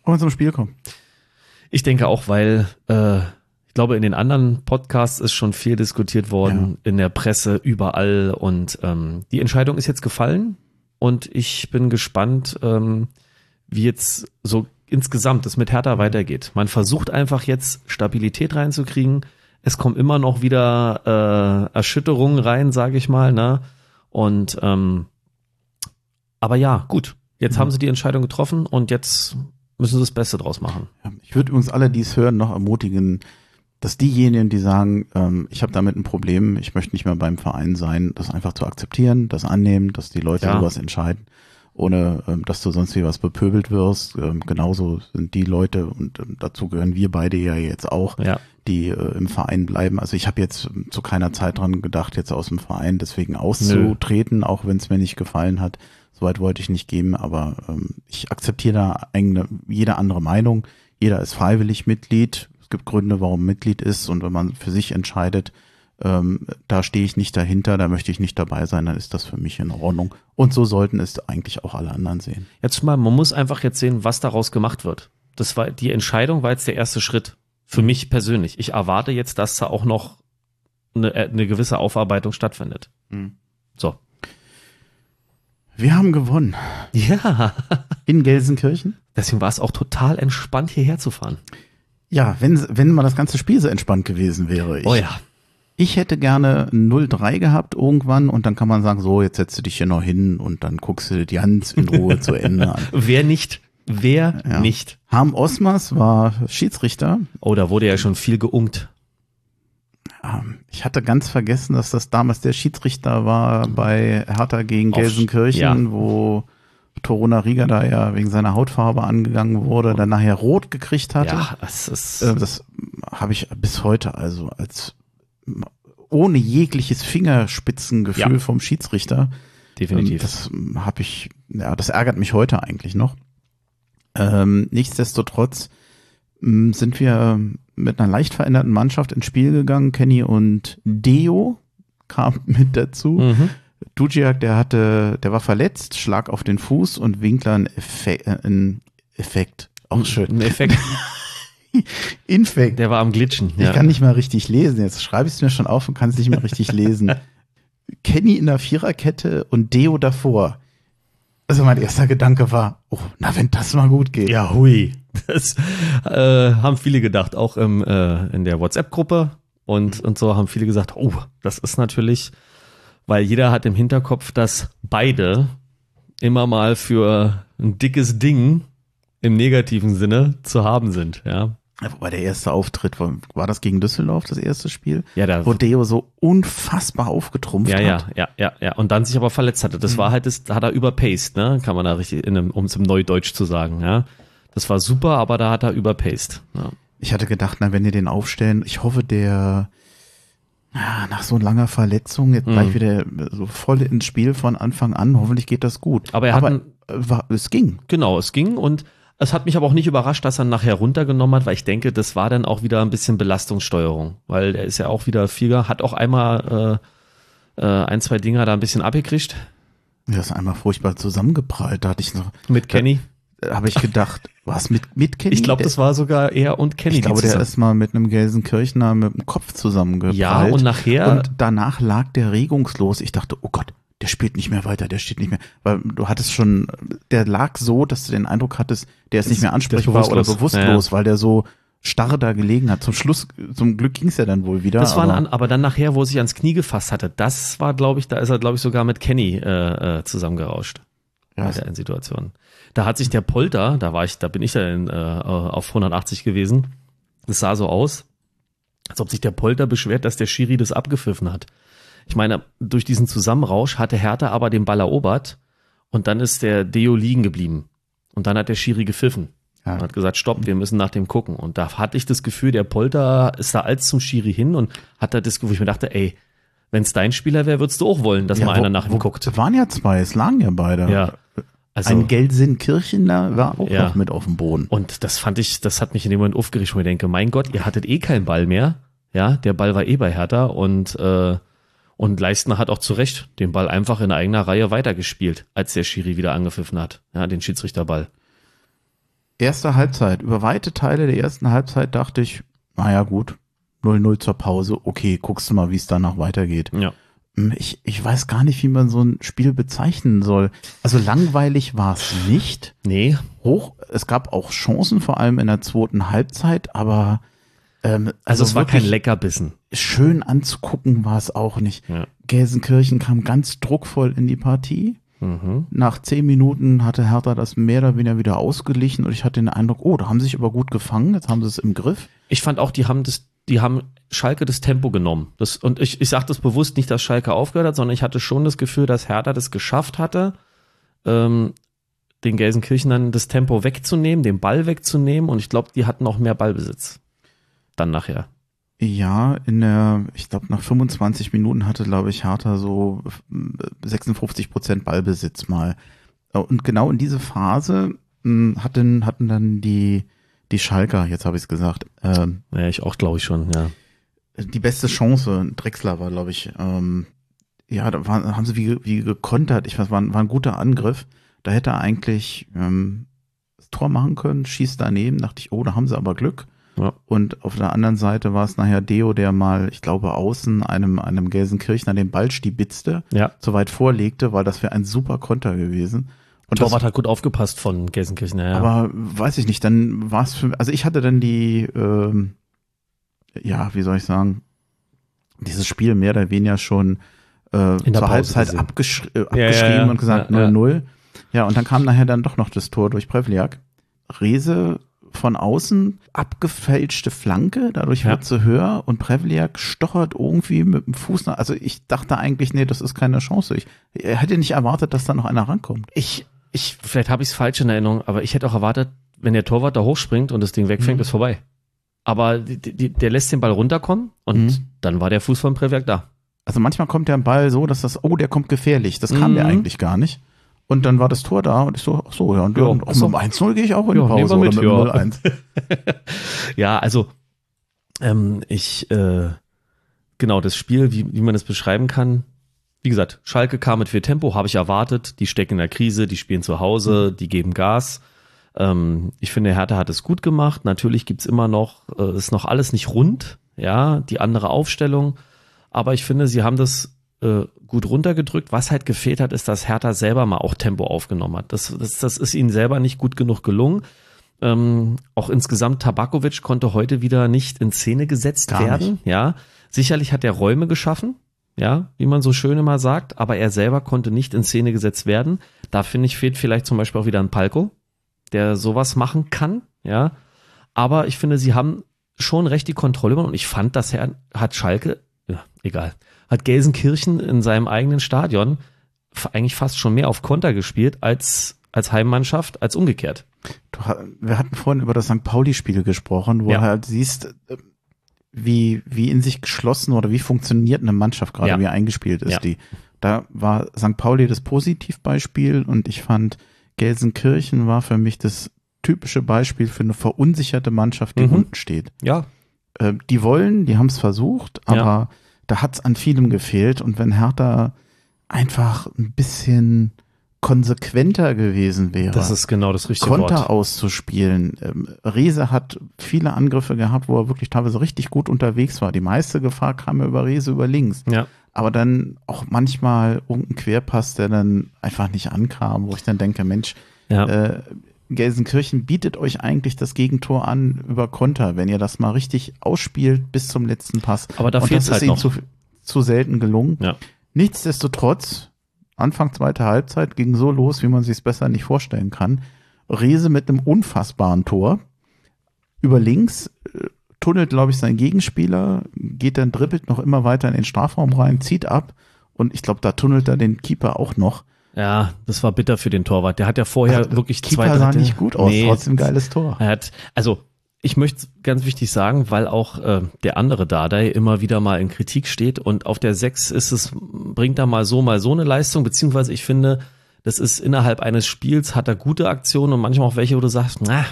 Wollen wir zum Spiel kommen? Ich denke auch, weil äh, ich glaube, in den anderen Podcasts ist schon viel diskutiert worden, ja. in der Presse, überall. Und ähm, die Entscheidung ist jetzt gefallen. Und ich bin gespannt, ähm, wie jetzt so insgesamt es mit Hertha weitergeht. Man versucht einfach jetzt Stabilität reinzukriegen. Es kommen immer noch wieder äh, Erschütterungen rein, sage ich mal. Ne? Und ähm, aber ja, gut. Jetzt mhm. haben sie die Entscheidung getroffen und jetzt müssen sie das Beste draus machen. Ich würde uns alle, die es hören, noch ermutigen, dass diejenigen, die sagen, ähm, ich habe damit ein Problem, ich möchte nicht mehr beim Verein sein, das einfach zu akzeptieren, das annehmen, dass die Leute Ja. sowas entscheiden, ohne ähm, dass du sonst wie was bepöbelt wirst. Ähm, genauso sind die Leute, und ähm, dazu gehören wir beide ja jetzt auch, Ja. die äh, im Verein bleiben. Also ich habe jetzt ähm, zu keiner Zeit dran gedacht, jetzt aus dem Verein deswegen auszutreten, auch wenn es mir nicht gefallen hat. Soweit wollte ich nicht geben, aber ähm, ich akzeptiere da eigene, jede andere Meinung. Jeder ist freiwillig Mitglied. Es gibt Gründe, warum Mitglied ist und wenn man für sich entscheidet, ähm, da stehe ich nicht dahinter, da möchte ich nicht dabei sein, dann ist das für mich in Ordnung. Und so sollten es eigentlich auch alle anderen sehen. Jetzt mal, man muss einfach jetzt sehen, was daraus gemacht wird. Das war, die Entscheidung war jetzt der erste Schritt. Für mich persönlich. Ich erwarte jetzt, dass da auch noch eine, äh, eine gewisse Aufarbeitung stattfindet. So. Wir haben gewonnen. Ja. In Gelsenkirchen. Deswegen war es auch total entspannt, hierher zu fahren. Ja, wenn, wenn mal das ganze Spiel so entspannt gewesen wäre. Ich, Oh ja. Ich hätte gerne 0-3 gehabt irgendwann und dann kann man sagen, so, jetzt setzt du dich hier noch hin und dann guckst du die ganz in Ruhe zu Ende an. *laughs* Wer nicht? Wer Ja. nicht? Harm Osmers war Schiedsrichter. Oh, da wurde ja schon viel geunkt. Ähm, Ich hatte ganz vergessen, dass das damals der Schiedsrichter war bei Hertha gegen Auf- Gelsenkirchen, ja. wo Toruna Riga da ja wegen seiner Hautfarbe angegangen wurde, dann nachher rot gekriegt hatte. Ja, es ist. Äh, Das habe ich bis heute also als ohne jegliches Fingerspitzengefühl Ja. vom Schiedsrichter. definitiv. Ähm, Das habe ich, ja, das ärgert mich heute eigentlich noch. Ähm, nichtsdestotrotz ähm, sind wir mit einer leicht veränderten Mannschaft ins Spiel gegangen. Kenny und Deo kamen *laughs* mit dazu. mhm. Dujiak, der hatte, der war verletzt, Schlag auf den Fuß und Winkler ein, Effe äh, ein Effekt. Auch schön. Ein Effekt. *laughs* *laughs* Infekt. Der war am Glitschen. Ich Ja. kann nicht mal richtig lesen. Jetzt schreibe ich es mir schon auf und kann es nicht mehr richtig lesen. *laughs* Kenny in der Viererkette und Deo davor. Also mein erster Gedanke war, oh, na wenn das mal gut geht. Ja, hui. Das äh, haben viele gedacht, auch im, äh, in der WhatsApp-Gruppe und, und so haben viele gesagt, oh, das ist natürlich, weil jeder hat im Hinterkopf, dass beide immer mal für ein dickes Ding im negativen Sinne zu haben sind, ja. Wobei der erste Auftritt, war, war das gegen Düsseldorf, das erste Spiel? Ja, da, Wo Deo so unfassbar aufgetrumpft ja, ja, hat. ja, ja, ja. Und dann sich aber verletzt hatte. Das war halt, das da hat er überpaced, ne? Kann man da richtig, in einem, um es im Neudeutsch zu sagen, ja. Das war super, aber da hat er überpaced. Ja. Ich hatte gedacht, na, wenn die den aufstellen, ich hoffe, der ja, nach so langer Verletzung jetzt Mhm. gleich wieder so voll ins Spiel von Anfang an. Hoffentlich geht das gut. Aber er hat ein- äh, war, es ging. Genau, es ging und es hat mich aber auch nicht überrascht, dass er nachher runtergenommen hat, weil ich denke, das war dann auch wieder ein bisschen Belastungssteuerung, weil er ist ja auch wieder Flieger, hat auch einmal äh, äh, ein, zwei Dinger da ein bisschen abgekriegt Das ist einmal furchtbar zusammengeprallt. Da hatte ich noch, mit Kenny. habe ich gedacht, was mit, mit Kenny? Ich glaube, Der- das war sogar er und Kenny. Ich glaube, der ist mal mit einem Gelsenkirchener mit dem Kopf zusammengeprallt. Ja, und nachher- Und danach lag der regungslos. Ich dachte, oh Gott, der spielt nicht mehr weiter, der steht nicht mehr. Weil du hattest schon, der lag so, dass du den Eindruck hattest, der ist nicht mehr ansprechbar oder bewusstlos. bewusstlos, weil der so starr da gelegen hat. Zum Schluss, zum Glück ging es ja dann wohl wieder. Das war aber, ein, aber dann nachher, wo er sich ans Knie gefasst hatte, das war, glaube ich, da ist er, glaube ich, sogar mit Kenny äh, äh, zusammengerauscht. ja, bei der Situation. Da hat sich der Polter, da war ich, da bin ich dann äh, auf 180 gewesen. Das sah so aus, als ob sich der Polter beschwert, dass der Schiri das abgepfiffen hat. Ich meine, durch diesen Zusammenrausch hatte Hertha aber den Ball erobert und dann ist der Deo liegen geblieben. Und dann hat der Schiri gepfiffen. Ja. Und hat gesagt, stopp, wir müssen nach dem gucken. Und da hatte ich das Gefühl, der Polter ist da als zum Schiri hin und hat da das Gefühl, ich mir dachte, ey, wenn es dein Spieler wäre, würdest du auch wollen, dass ja, mal wo- einer nach ihm wo- guckt. Es waren ja zwei, es lagen ja beide. Ja. Also, Ein Gelsenkirchener war auch Ja. noch mit auf dem Boden. Und das fand ich, das hat mich in dem Moment aufgeregt, wo ich denke, mein Gott, ihr hattet eh keinen Ball mehr. Ja, der Ball war eh bei Hertha und, äh, und Leistner hat auch zu Recht den Ball einfach in eigener Reihe weitergespielt, als der Schiri wieder angepfiffen hat. Ja, den Schiedsrichterball. Erste Halbzeit. Über weite Teile der ersten Halbzeit dachte ich, naja gut, 0-0 zur Pause. Okay, guckst du mal, wie es danach weitergeht. Ja. Hm, Ich, ich weiß gar nicht, wie man so ein Spiel bezeichnen soll. Also langweilig war es nicht. Nee, Hoch, es gab auch Chancen, vor allem in der zweiten Halbzeit, aber ähm, also, also, es war kein Leckerbissen. schön anzugucken war es auch nicht. Ja. Gelsenkirchen kam ganz druckvoll in die Partie. Mhm. Nach zehn Minuten hatte Hertha das mehr oder weniger wieder ausgeglichen und ich hatte den Eindruck, oh, da haben sie sich aber gut gefangen, jetzt haben sie es im Griff. Ich fand auch, die haben das, die haben Schalke das Tempo genommen. Das, und ich, ich sage das bewusst nicht, dass Schalke aufgehört hat, sondern ich hatte schon das Gefühl, dass Hertha das geschafft hatte, ähm, den Gelsenkirchenern das Tempo wegzunehmen, den Ball wegzunehmen und ich glaube, die hatten auch mehr Ballbesitz. Dann nachher. Ja, in der, ich glaube, nach 25 Minuten hatte, glaube ich, Hertha so 56 Prozent Ballbesitz mal. Und genau in diese Phase mh, hatten, hatten dann die, die Schalker, jetzt habe ich es gesagt, ähm, Ja, ich auch, glaube ich schon, ja. die beste Chance. Drexler war, glaube ich, ähm, ja, da waren, haben sie wie, wie gekontert. Ich weiß, war, ein- war ein guter Angriff. Da hätte er eigentlich ähm, das Tor machen können, schießt daneben, dachte ich, oh, da haben sie aber Glück. Ja. Und auf der anderen Seite war es nachher Deo, der mal, ich glaube, außen einem, einem Gelsenkirchner den Ball stibitzte, Ja. so weit vorlegte, weil das wäre ein super Konter gewesen. Und das, Torwart hat gut aufgepasst von Gelsenkirchen, ja. aber weiß ich nicht, dann war es für, also ich hatte dann die, ähm, ja, wie soll ich sagen, dieses Spiel mehr oder weniger schon äh, In der zur Pause Halbzeit gesehen. äh, abgeschrieben ja. und gesagt Ja, ja. 0-0. Ja, und dann kam nachher dann doch noch das Tor durch Prevliak. Rese von außen, abgefälschte Flanke, dadurch Ja. wird sie höher und Prevliak stochert irgendwie mit dem Fuß nach. Also ich dachte eigentlich, nee, das ist keine Chance. Ich, er hätte nicht erwartet, dass da noch einer rankommt. ich, ich, vielleicht habe ich es falsch in Erinnerung, aber ich hätte auch erwartet, wenn der Torwart da hochspringt und das Ding wegfängt, Mhm. ist vorbei. Aber die, die, der lässt den Ball runterkommen und Mhm. dann war der Fuß von Prewerk da. Also manchmal kommt der Ball so, dass das, oh, der kommt gefährlich. Das kam Mhm. der eigentlich gar nicht. Und dann war das Tor da und ich so, ach so, ja, und, Ja, und auch so. mit dem 1-0 gehe ich auch in die Ja, Pause wir oder mit, mit ja. 0-1. *laughs* Ja, also ähm, ich äh, genau das Spiel, wie, wie man es beschreiben kann. Wie gesagt, Schalke kam mit viel Tempo, habe ich erwartet. Die stecken in der Krise, die spielen zu Hause, die geben Gas. Ähm, ich finde, Hertha hat es gut gemacht. Natürlich gibt's immer noch, äh, ist noch alles nicht rund, ja, die andere Aufstellung. Aber ich finde, sie haben das äh, gut runtergedrückt. Was halt gefehlt hat, ist, dass Hertha selber mal auch Tempo aufgenommen hat. Das, das, das ist ihnen selber nicht gut genug gelungen. Ähm, auch insgesamt Tabakovic konnte heute wieder nicht in Szene gesetzt Gar werden. Ja, sicherlich hat er Räume geschaffen, ja, wie man so schön immer sagt, aber er selber konnte nicht in Szene gesetzt werden. Da finde ich fehlt vielleicht zum Beispiel auch wieder ein Palko, der sowas machen kann, ja. Aber ich finde, sie haben schon recht die Kontrolle über und ich fand, dass er hat Schalke, ja, egal, hat Gelsenkirchen in seinem eigenen Stadion eigentlich fast schon mehr auf Konter gespielt als als Heimmannschaft als umgekehrt. Wir hatten vorhin über das St. Pauli-Spiel gesprochen, wo Ja. du halt siehst, äh, wie, wie in sich geschlossen oder wie funktioniert eine Mannschaft gerade, Ja. wie eingespielt ist Ja. die. Da war St. Pauli das Positivbeispiel und ich fand, Gelsenkirchen war für mich das typische Beispiel für eine verunsicherte Mannschaft, die Mhm. unten steht. Ja, Äh, die wollen, die haben es versucht, aber Ja. Da hat es an vielem gefehlt. Und wenn Hertha einfach ein bisschen konsequenter gewesen wäre, das ist genau das richtige Konter Wort. auszuspielen. Ähm, Rese hat viele Angriffe gehabt, wo er wirklich teilweise richtig gut unterwegs war. Die meiste Gefahr kam ja über Rese über links. Ja, Aber dann auch manchmal irgendein Querpass, der dann einfach nicht ankam, wo ich dann denke, Mensch, ja. äh, Gelsenkirchen bietet euch eigentlich das Gegentor an über Konter, wenn ihr das mal richtig ausspielt bis zum letzten Pass. Aber da das ist halt ihnen noch. Zu, zu selten gelungen. Ja. Nichtsdestotrotz, Anfang zweiter Halbzeit ging so los, wie man sich es besser nicht vorstellen kann. Rese mit einem unfassbaren Tor. Über links äh, tunnelt, glaube ich, sein Gegenspieler, geht dann, dribbelt noch immer weiter in den Strafraum rein, zieht ab. Und ich glaube, da tunnelt er den Keeper auch noch. Ja, das war bitter für den Torwart. Der hat ja vorher Also, wirklich Keeper zwei, sah dritte- nicht gut aus, Nee, trotzdem geiles Tor. Er hat, also ich möchte ganz wichtig sagen, weil auch äh, der andere Dardai immer wieder mal in Kritik steht und auf der 6 ist es, bringt er mal so, mal so eine Leistung, beziehungsweise ich finde, das ist innerhalb eines Spiels, hat er gute Aktionen und manchmal auch welche, wo du sagst, na,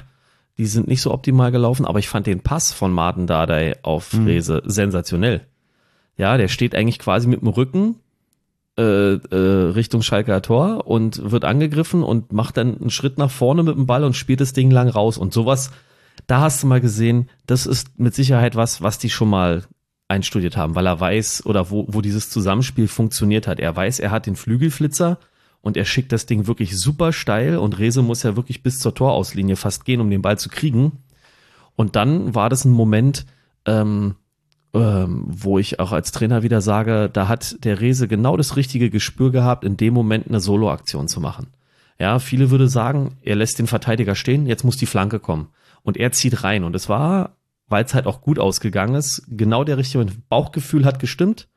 die sind nicht so optimal gelaufen, aber ich fand den Pass von Martin Dardai auf Mhm. Rese sensationell. Ja, der steht eigentlich quasi mit dem Rücken äh, äh, Richtung Schalker Tor und wird angegriffen und macht dann einen Schritt nach vorne mit dem Ball und spielt das Ding lang raus. Und sowas, da hast du mal gesehen, das ist mit Sicherheit was, was die schon mal einstudiert haben, weil er weiß oder wo, wo dieses Zusammenspiel funktioniert hat. Er weiß, er hat den Flügelflitzer und er schickt das Ding wirklich super steil und Rese muss ja wirklich bis zur Torauslinie fast gehen, um den Ball zu kriegen. Und dann war das ein Moment, ähm, ähm, wo ich auch als Trainer wieder sage, da hat der Rese genau das richtige Gespür gehabt, in dem Moment eine Soloaktion zu machen. Ja, viele würde sagen, er lässt den Verteidiger stehen, jetzt muss die Flanke kommen. Und er zieht rein. Und es war, weil es halt auch gut ausgegangen ist, genau der richtige Bauchgefühl hat gestimmt.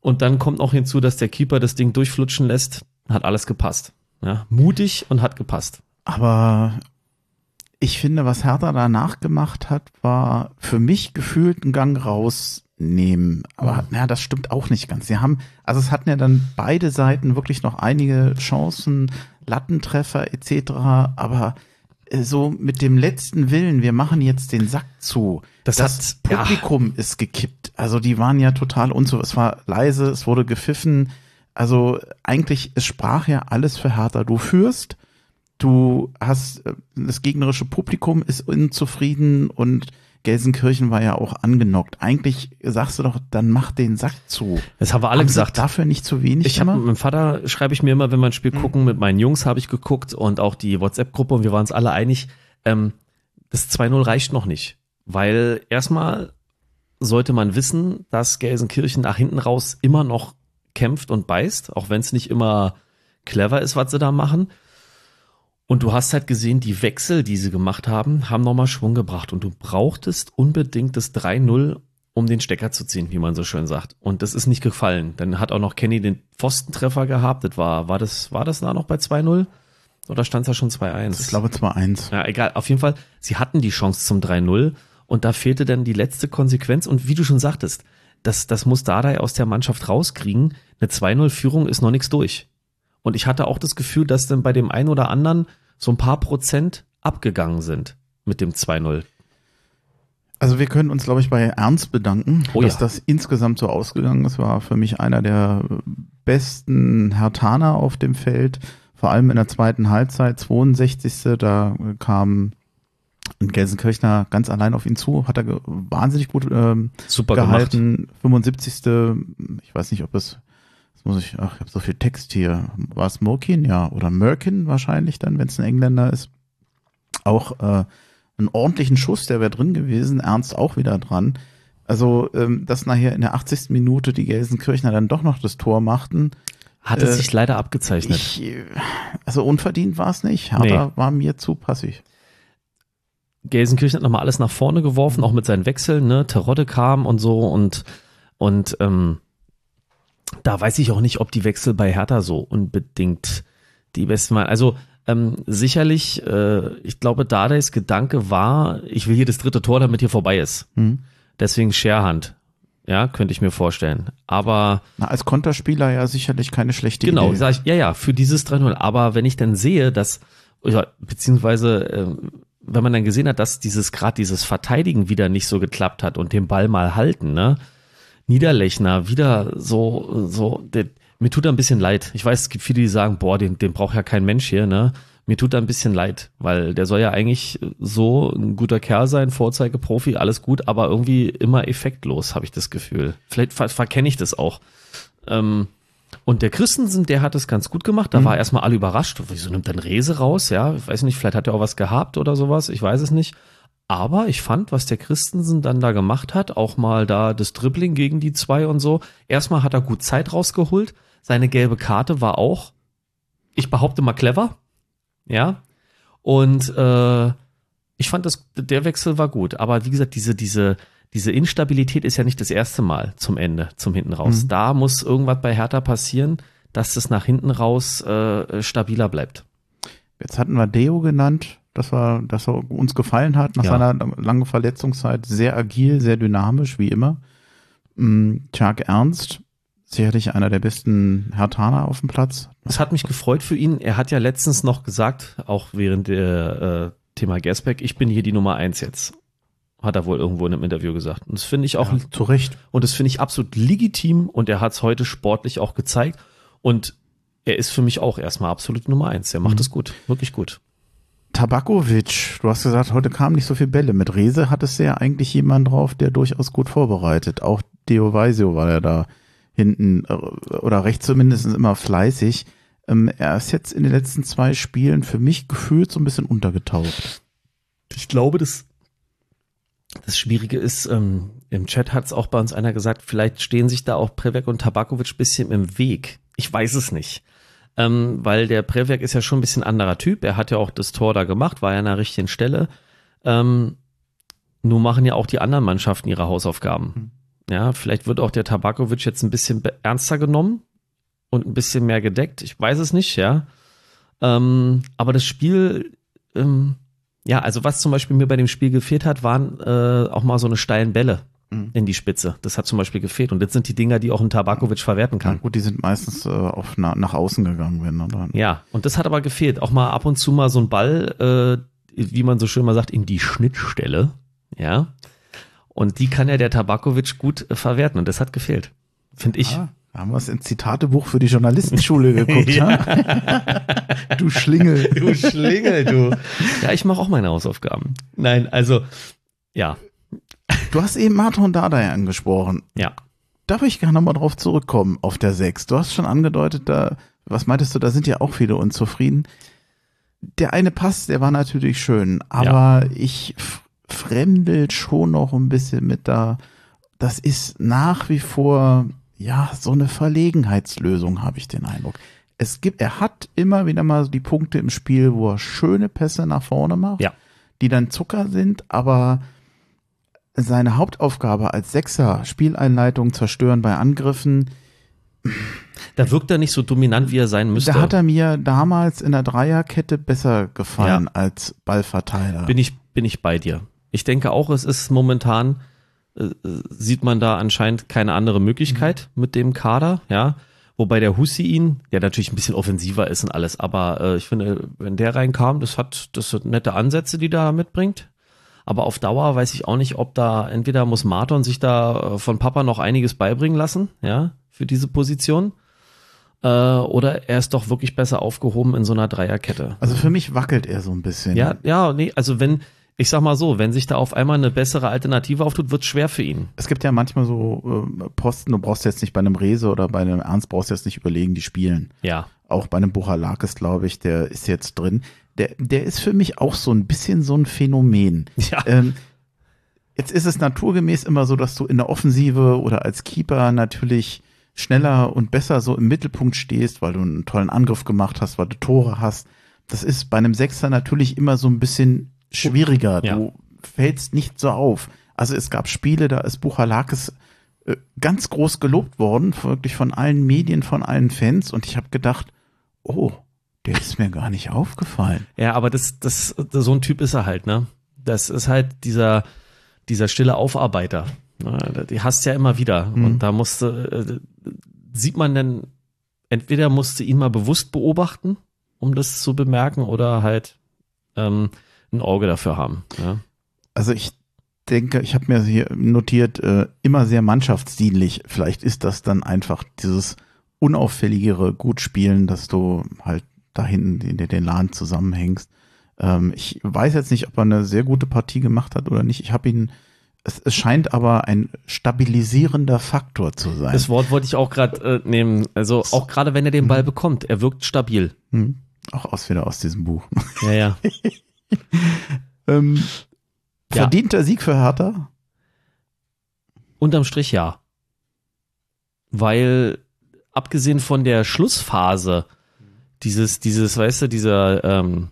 Und dann kommt noch hinzu, dass der Keeper das Ding durchflutschen lässt. Hat alles gepasst. Ja, mutig und hat gepasst. Aber ich finde, was Hertha danach gemacht hat, war für mich gefühlt einen Gang rausnehmen. Aber mhm. ja, das stimmt auch nicht ganz. Sie haben, also es hatten ja dann beide Seiten wirklich noch einige Chancen, Lattentreffer etc. Aber äh, so mit dem letzten Willen, wir machen jetzt den Sack zu. Das, das hat, Publikum ja. ist gekippt. Also die waren ja total unzu. Es war leise, es wurde gepfiffen. Also eigentlich, es sprach ja alles für Hertha. Du führst, du hast, äh, das gegnerische Publikum ist unzufrieden und Gelsenkirchen war ja auch angenockt. Eigentlich sagst du doch, dann mach den Sack zu. Das haben wir alle haben gesagt. Dafür nicht zu wenig. Ich habe mit meinem Vater schreibe ich mir immer, wenn wir ein Spiel mhm. gucken, mit meinen Jungs habe ich geguckt und auch die WhatsApp-Gruppe und wir waren uns alle einig, ähm, das 2-0 reicht noch nicht. Weil erstmal sollte man wissen, dass Gelsenkirchen nach hinten raus immer noch kämpft und beißt, auch wenn es nicht immer clever ist, was sie da machen. Und du hast halt gesehen, die Wechsel, die sie gemacht haben, haben nochmal Schwung gebracht. Und du brauchtest unbedingt das 3-0, um den Stecker zu ziehen, wie man so schön sagt. Und das ist nicht gefallen. Dann hat auch noch Kenny den Pfostentreffer gehabt. Das war, war das, war das da noch bei 2-0? Oder stand es da schon 2-1? Ich glaube 2-1. Ja, egal. Auf jeden Fall, sie hatten die Chance zum 3-0 und da fehlte dann die letzte Konsequenz. Und wie du schon sagtest, das, das muss Dardai aus der Mannschaft rauskriegen. Eine 2-0-Führung ist noch nichts durch. Und ich hatte auch das Gefühl, dass dann bei dem einen oder anderen so ein paar Prozent abgegangen sind mit dem 2-0. Also wir können uns, glaube ich, bei Ernst bedanken, oh, dass ja. das insgesamt so ausgegangen ist. War für mich einer der besten Hertaner auf dem Feld, vor allem in der zweiten Halbzeit, 62. Da kam ein Gelsenkirchner ganz allein auf ihn zu, hat er wahnsinnig gut ähm, Super gehalten. Gemacht. 75. Ich weiß nicht, ob es Jetzt muss ich, ach, ich habe so viel Text hier. War es Mokin, ja, oder Merkin wahrscheinlich dann, wenn es ein Engländer ist. Auch äh, einen ordentlichen Schuss, der wäre drin gewesen. Ernst auch wieder dran. Also, ähm, dass nachher in der 80. Minute die Gelsenkirchner dann doch noch das Tor machten. Hat es äh, sich leider abgezeichnet. Ich, also unverdient war es nicht. Hertha nee. war mir zu passiv. Gelsenkirchen hat nochmal alles nach vorne geworfen, auch mit seinen Wechseln, ne? Terodde kam und so und, und ähm, da weiß ich auch nicht, ob die Wechsel bei Hertha so unbedingt die besten waren. Also ähm, sicherlich, äh, ich glaube, Dardais Gedanke war, ich will hier das dritte Tor, damit hier vorbei ist. Mhm. Deswegen Scherhand. Ja, könnte ich mir vorstellen. Aber. Na, als Konterspieler ja sicherlich keine schlechte genau, Idee. Genau, ich, ja, ja, für dieses 3-0. Aber wenn ich dann sehe, dass, beziehungsweise, äh, wenn man dann gesehen hat, dass dieses, gerade dieses Verteidigen wieder nicht so geklappt hat und den Ball mal halten, ne? Niederlechner wieder so, so, der, mir tut er ein bisschen leid. Ich weiß, es gibt viele, die sagen, boah, den, den braucht ja kein Mensch hier, ne? Mir tut er ein bisschen leid, weil der soll ja eigentlich so ein guter Kerl sein, Vorzeigeprofi, alles gut, aber irgendwie immer effektlos, habe ich das Gefühl. Vielleicht ver verkenne ich das auch. Ähm, und der Christensen, der hat es ganz gut gemacht. Da mhm. war erstmal alle überrascht. Wieso nimmt dann Rese raus? Ja, ich weiß nicht, vielleicht hat er auch was gehabt oder sowas. Ich weiß es nicht. Aber ich fand, was der Christensen dann da gemacht hat, auch mal da das Dribbling gegen die zwei und so. Erstmal hat er gut Zeit rausgeholt. Seine gelbe Karte war auch, ich behaupte mal clever. Ja. Und äh, ich fand, das, der Wechsel war gut. Aber wie gesagt, diese, diese, diese Instabilität ist ja nicht das erste Mal zum Ende, zum hinten raus. Mhm. Da muss irgendwas bei Hertha passieren, dass das nach hinten raus äh, stabiler bleibt. Jetzt hatten wir Deo genannt dass er, dass er uns gefallen hat nach ja. seiner langen Verletzungszeit. Sehr agil, sehr dynamisch, wie immer. Mm, Chuck Ernst, sicherlich einer der besten Hertaner auf dem Platz. Es hat mich gefreut für ihn. Er hat ja letztens noch gesagt, auch während der äh, Thema Gersbeck, ich bin hier die Nummer eins jetzt. Hat er wohl irgendwo in einem Interview gesagt. Und das finde ich auch ja, zu Recht. Und das finde ich absolut legitim und er hat es heute sportlich auch gezeigt. Und er ist für mich auch erstmal absolut Nummer eins. Er macht es mhm. gut, wirklich gut. Tabakovic, du hast gesagt, heute kamen nicht so viele Bälle. Mit Rese hattest du ja eigentlich jemanden drauf, der durchaus gut vorbereitet. Auch Deo Weisio war ja da hinten äh, oder rechts zumindest immer fleißig. Ähm, er ist jetzt in den letzten zwei Spielen für mich gefühlt so ein bisschen untergetaucht. Ich glaube, das Das Schwierige ist, ähm, im Chat hat es auch bei uns einer gesagt, vielleicht stehen sich da auch Prevek und Tabakovic bisschen im Weg. Ich weiß es nicht. Ähm, weil der Prevek ist ja schon ein bisschen anderer Typ. Er hat ja auch das Tor da gemacht, war ja an der richtigen Stelle. Ähm, nur machen ja auch die anderen Mannschaften ihre Hausaufgaben. Hm. Ja, vielleicht wird auch der Tabakovic jetzt ein bisschen ernster genommen und ein bisschen mehr gedeckt. Ich weiß es nicht, ja. Ähm, aber das Spiel, ähm, ja, also was zum Beispiel mir bei dem Spiel gefehlt hat, waren äh, auch mal so eine steilen Bälle. In die Spitze. Das hat zum Beispiel gefehlt. Und das sind die Dinger, die auch ein Tabakovic verwerten kann. gut, die sind meistens äh, auf, na, nach außen gegangen, wenn oder? Ja, und das hat aber gefehlt. Auch mal ab und zu mal so ein Ball, äh, wie man so schön mal sagt, in die Schnittstelle. Ja. Und die kann ja der Tabakovic gut äh, verwerten. Und das hat gefehlt. Finde ich. Ah, da haben wir es ins Zitatebuch für die Journalistenschule *laughs* geguckt, ja? *laughs* du Schlingel. Du Schlingel, du. Ja, ich mache auch meine Hausaufgaben. Nein, also, ja, Du hast eben Martin Dardai angesprochen. ja. Darf ich gerne mal drauf zurückkommen auf der 6? Du hast schon angedeutet, da, was meintest du, da sind ja auch viele unzufrieden. Der eine Pass, der war natürlich schön, aber ich f- fremdel schon noch ein bisschen mit da. Das ist nach wie vor, ja, so eine Verlegenheitslösung, habe ich den Eindruck. Es gibt, er hat immer wieder mal die Punkte im Spiel, wo er schöne Pässe nach vorne macht, Ja. die dann Zucker sind, aber seine Hauptaufgabe als Sechser, Spieleinleitung, Zerstören bei Angriffen, Da wirkt er nicht so dominant, wie er sein müsste. da hat er mir damals in der Dreierkette besser gefallen als Ballverteiler. bin ich, bin ich bei dir. Ich denke auch, es ist momentan, äh, äh, sieht man da anscheinend keine andere Möglichkeit mit dem Kader, ja. Wobei der Hussein, der natürlich ein bisschen offensiver ist und alles, aber äh, ich finde, wenn der reinkam, das hat, das sind nette Ansätze, die da mitbringt. Aber auf Dauer weiß ich auch nicht, ob da, entweder muss Marton sich da äh, von Papa noch einiges beibringen lassen, ja, für diese Position. Äh, oder er ist doch wirklich besser aufgehoben in so einer Dreierkette. also für mich wackelt er so ein bisschen. Ja, ja, nee, also wenn, ich sag mal so, wenn sich da auf einmal eine bessere Alternative auftut, wird's schwer für ihn. Es gibt ja manchmal so äh, Posten, du brauchst jetzt nicht bei einem Rese oder bei einem Ernst, brauchst jetzt nicht überlegen, die spielen. Ja. Auch bei einem Buchalakis, glaube ich, der ist jetzt drin. Der, der ist für mich auch so ein bisschen so ein Phänomen. Ja. Ähm, jetzt ist es naturgemäß immer so, dass du in der Offensive oder als Keeper natürlich schneller und besser so im Mittelpunkt stehst, weil du einen tollen Angriff gemacht hast, weil du Tore hast. Das ist bei einem Sechser natürlich immer so ein bisschen schwieriger. Ja. Du fällst nicht so auf. Also es gab Spiele, da ist Buchalakis äh, ganz groß gelobt worden, wirklich von allen Medien, von allen Fans. Und ich habe gedacht, oh, der ist mir gar nicht aufgefallen. Ja, aber das, das, das, so ein Typ ist er halt, ne? Das ist halt dieser, dieser stille Aufarbeiter. Ne? Die hast ja immer wieder. Mhm. Und da musste, äh, sieht man denn, entweder musste ihn mal bewusst beobachten, um das zu bemerken, oder halt ähm, ein Auge dafür haben. Ja? Also ich denke, ich habe mir hier notiert, äh, immer sehr mannschaftsdienlich. Vielleicht ist das dann einfach dieses unauffälligere Gutspielen, dass du halt da hinten in den- den Laden zusammenhängst. Ähm, ich weiß jetzt nicht, ob er eine sehr gute Partie gemacht hat oder nicht. Ich habe ihn, es, es scheint aber ein stabilisierender Faktor zu sein. Das Wort wollte ich auch gerade äh, nehmen. Also auch gerade wenn er den Ball bekommt, er wirkt stabil. Hm. Auch aus wieder aus diesem Buch. Ja, ja. *laughs* ähm, Ja. Verdienter Sieg für Hertha? Unterm Strich ja. Weil abgesehen von der Schlussphase, dieses, dieses, weißt du, dieser, ähm,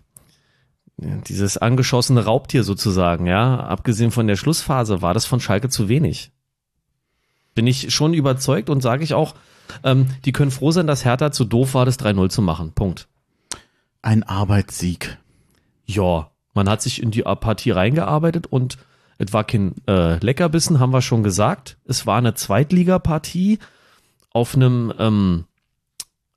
dieses angeschossene Raubtier sozusagen, ja, abgesehen von der Schlussphase war das von Schalke zu wenig. Bin ich schon überzeugt und sage ich auch, ähm, die können froh sein, dass Hertha zu doof war, das 3-0 zu machen. Punkt. Ein Arbeitssieg. Ja, man hat sich in die Partie reingearbeitet und es war kein äh, Leckerbissen, haben wir schon gesagt. Es war eine Zweitligapartie auf einem ähm,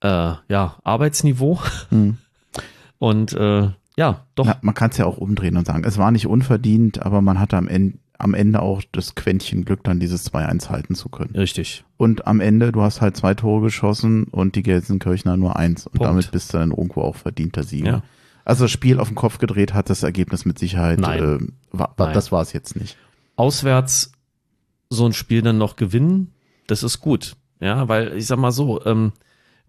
äh, ja, Arbeitsniveau. Hm. *laughs* Und äh, ja, doch. Na, man kann es ja auch umdrehen und sagen, es war nicht unverdient, aber man hatte am Ende, am Ende auch das Quäntchen Glück, dann dieses 2-1 halten zu können. Richtig. Und am Ende, du hast halt zwei Tore geschossen und die Gelsenkirchner nur eins. Und Punkt. damit bist du dann irgendwo auch verdienter Sieger. Ja. Also das Spiel auf den Kopf gedreht hat das Ergebnis mit Sicherheit. Nein. ähm, war, war, Nein. Das war es jetzt nicht. Auswärts so ein Spiel dann noch gewinnen, das ist gut. Ja, weil ich sag mal so, ähm,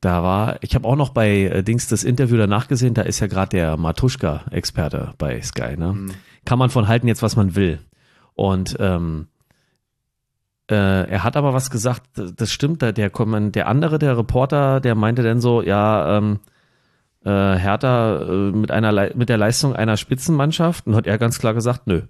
da war, ich habe auch noch bei äh, Dings das Interview danach gesehen, da ist ja gerade der Matuschka-Experte bei Sky, ne? Kann man von halten jetzt, was man will. Und ähm, äh, er hat aber was gesagt, das stimmt, der, der, der andere, der Reporter, der meinte dann so, ja, ähm, äh, Hertha äh, mit, einer, mit der Leistung einer Spitzenmannschaft und hat er ganz klar gesagt, nö,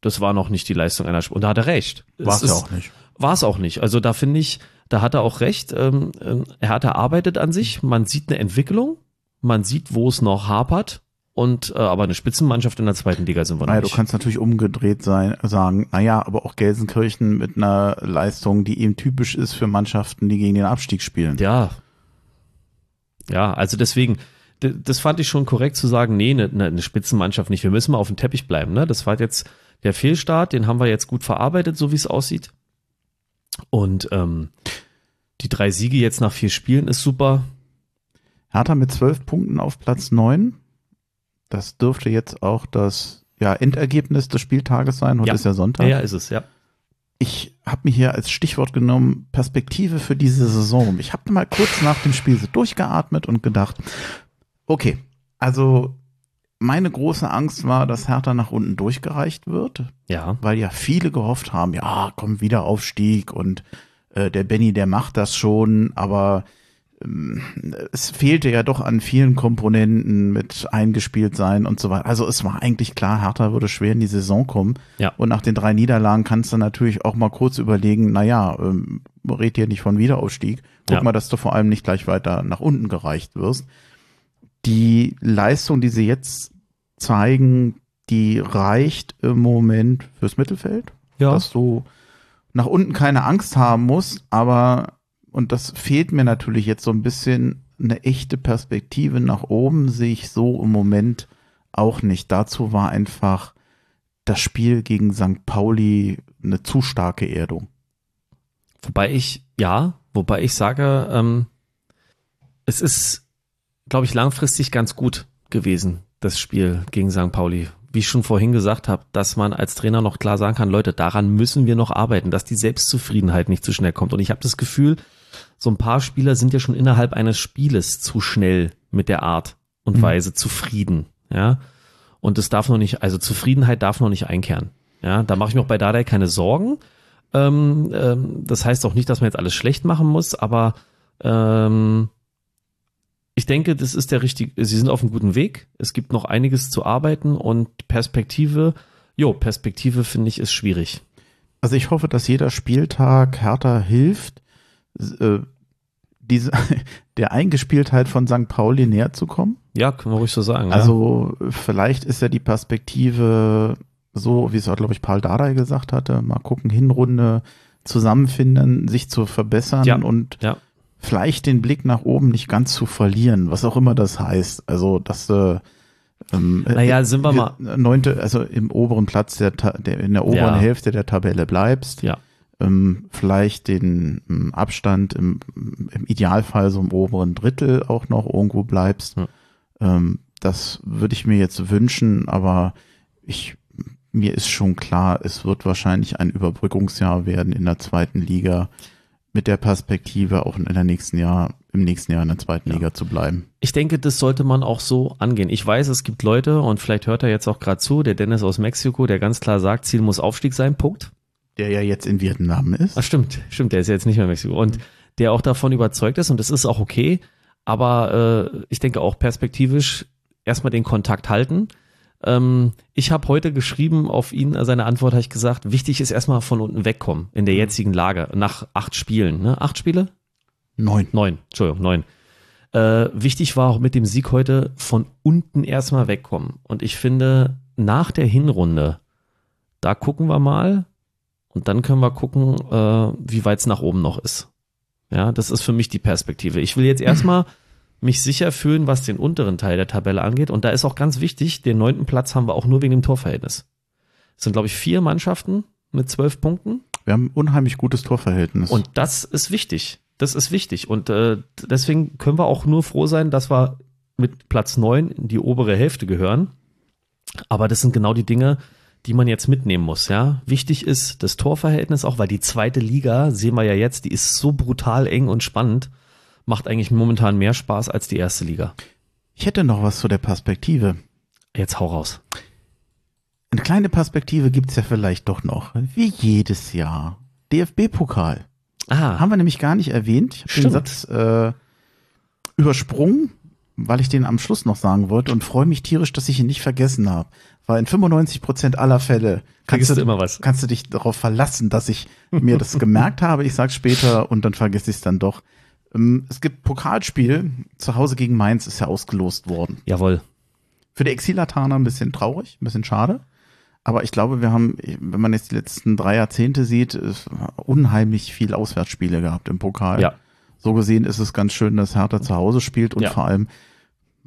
das war noch nicht die Leistung einer Spitzenmannschaft. Und da hat er recht. War es ja auch nicht. War es auch nicht. Also da finde ich, da hat er auch recht. Ähm, ähm, Hertha arbeitet an sich, man sieht eine Entwicklung, man sieht, wo es noch hapert und äh, aber eine Spitzenmannschaft in der zweiten Liga sind wir naja, noch nicht. Du kannst natürlich umgedreht sein, sagen, naja, aber auch Gelsenkirchen mit einer Leistung, die eben typisch ist für Mannschaften, die gegen den Abstieg spielen. Ja. Ja, also deswegen, das fand ich schon korrekt zu sagen, nee, eine, eine Spitzenmannschaft nicht. Wir müssen mal auf dem Teppich bleiben. Ne? Das war jetzt der Fehlstart, den haben wir jetzt gut verarbeitet, so wie es aussieht. Und ähm, die drei Siege jetzt nach vier Spielen ist super. Hertha mit zwölf Punkten auf Platz neun das dürfte jetzt auch das ja, Endergebnis des Spieltages sein. Heute ja. ist ja Sonntag. Ja, ist es, ja. Ich habe mir hier als Stichwort genommen, Perspektive für diese Saison. Ich habe mal kurz nach dem Spiel so durchgeatmet und gedacht, okay, also meine große Angst war, dass Hertha nach unten durchgereicht wird. Ja. Weil ja viele gehofft haben, ja, komm wieder Aufstieg und äh, der Benny, der macht das schon, aber ähm, es fehlte ja doch an vielen Komponenten mit eingespielt sein und so weiter. Also es war eigentlich klar, Hertha würde schwer in die Saison kommen. Ja. Und nach den drei Niederlagen kannst du natürlich auch mal kurz überlegen, naja, ähm, red hier nicht von Wiederaufstieg. Guck Ja. mal, dass du vor allem nicht gleich weiter nach unten gereicht wirst. Die Leistung, die sie jetzt zeigen, die reicht im Moment fürs Mittelfeld. Ja. Dass du nach unten keine Angst haben musst, aber und das fehlt mir natürlich jetzt so ein bisschen, eine echte Perspektive nach oben sehe ich so im Moment auch nicht. Dazu war einfach das Spiel gegen St. Pauli eine zu starke Erdung. Wobei ich, ja, wobei ich sage, ähm, es ist, glaube ich, langfristig ganz gut gewesen, das Spiel gegen St. Pauli. Wie ich schon vorhin gesagt habe, dass man als Trainer noch klar sagen kann, Leute, daran müssen wir noch arbeiten, dass die Selbstzufriedenheit nicht zu schnell kommt. Und ich habe das Gefühl, so ein paar Spieler sind ja schon innerhalb eines Spieles zu schnell mit der Art und Mhm. Weise zufrieden. Ja. Und das darf noch nicht, also Zufriedenheit darf noch nicht einkehren. Ja, da mache ich mir auch bei Dardai keine Sorgen. Ähm, ähm, das heißt auch nicht, dass man jetzt alles schlecht machen muss, aber ähm, ich denke, das ist der richtige, sie sind auf einem guten Weg. Es gibt noch einiges zu arbeiten und Perspektive, jo, Perspektive finde ich ist schwierig. Also ich hoffe, dass jeder Spieltag Hertha hilft, äh, diese, *laughs* der Eingespieltheit von St. Pauli näher zu kommen. Ja, können wir ruhig so sagen. Also vielleicht ist ja die Perspektive so, wie es auch, glaube ich, Paul Dardai gesagt hatte, mal gucken, Hinrunde zusammenfinden, sich zu verbessern Ja. und Ja. Vielleicht den Blick nach oben nicht ganz zu verlieren, was auch immer das heißt. Also, dass äh, ähm, ja. Naja, sind wir mal, neunte, also im oberen Platz der, der in der oberen Ja. Hälfte der Tabelle bleibst. Ja. Ähm, vielleicht den ähm, Abstand im, im Idealfall so im oberen Drittel auch noch irgendwo bleibst. Ja. Ähm, das würde ich mir jetzt wünschen, aber ich mir ist schon klar, es wird wahrscheinlich ein Überbrückungsjahr werden in der zweiten Liga mit der Perspektive auch in der nächsten Jahr, im nächsten Jahr in der zweiten Ja. Liga zu bleiben. ich denke, das sollte man auch so angehen. Ich weiß, es gibt Leute und vielleicht hört er jetzt auch gerade zu, der Dennis aus Mexiko, der ganz klar sagt, Ziel muss Aufstieg sein, Punkt. Der ja jetzt in Vietnam ist. Ah, stimmt, stimmt, der ist ja jetzt nicht mehr in Mexiko. Und der auch davon überzeugt ist, und das ist auch okay, aber äh, ich denke auch perspektivisch erstmal den Kontakt halten. Ähm, ich habe heute geschrieben auf ihn, äh, seine Antwort habe ich gesagt, wichtig ist erstmal von unten wegkommen in der jetzigen Lage, nach acht Spielen. Ne? Acht Spiele? Neun. Neun, Entschuldigung, neun. Äh, wichtig war auch mit dem Sieg heute von unten erstmal wegkommen. Und ich finde, nach der Hinrunde, da gucken wir mal und dann können wir gucken, äh, wie weit es nach oben noch ist. Ja, das ist für mich die Perspektive. Ich will jetzt *laughs* erstmal mich sicher fühlen, was den unteren Teil der Tabelle angeht. Und da ist auch ganz wichtig, den neunten Platz haben wir auch nur wegen dem Torverhältnis. Es sind, glaube ich, vier Mannschaften mit zwölf Punkten. Wir haben ein unheimlich gutes Torverhältnis. Und das ist wichtig. Das ist wichtig. Und äh, deswegen können wir auch nur froh sein, dass wir mit Platz neun in die obere Hälfte gehören. Aber das sind genau die Dinge, die man jetzt mitnehmen muss. Ja, wichtig ist das Torverhältnis auch, weil die zweite Liga sehen wir ja jetzt, die ist so brutal eng und spannend, macht eigentlich momentan mehr Spaß als die erste Liga. ich hätte noch was zu der Perspektive. Jetzt hau raus. Ein kleine Perspektive gibt's ja vielleicht doch noch. Wie jedes Jahr. DFB-Pokal. Ah, Haben wir nämlich gar nicht erwähnt. Ich habe den. Satz äh, übersprungen, weil ich den am Schluss noch sagen wollte und freue mich tierisch, dass ich ihn nicht vergessen habe. Weil in 95 Prozent aller Fälle kannst du, du immer was. kannst du dich darauf verlassen, dass ich mir das gemerkt habe. Ich sag's später und dann vergesse ich es dann doch. Ähm, Es gibt Pokalspiel, zu Hause gegen Mainz ist ja ausgelost worden. jawohl. Für die Exilataner ein bisschen traurig, ein bisschen schade. Aber ich glaube, wir haben, wenn man jetzt die letzten drei Jahrzehnte sieht, es unheimlich viel Auswärtsspiele gehabt im Pokal. Ja. So gesehen ist es ganz schön, dass Hertha zu Hause spielt und Ja. vor allem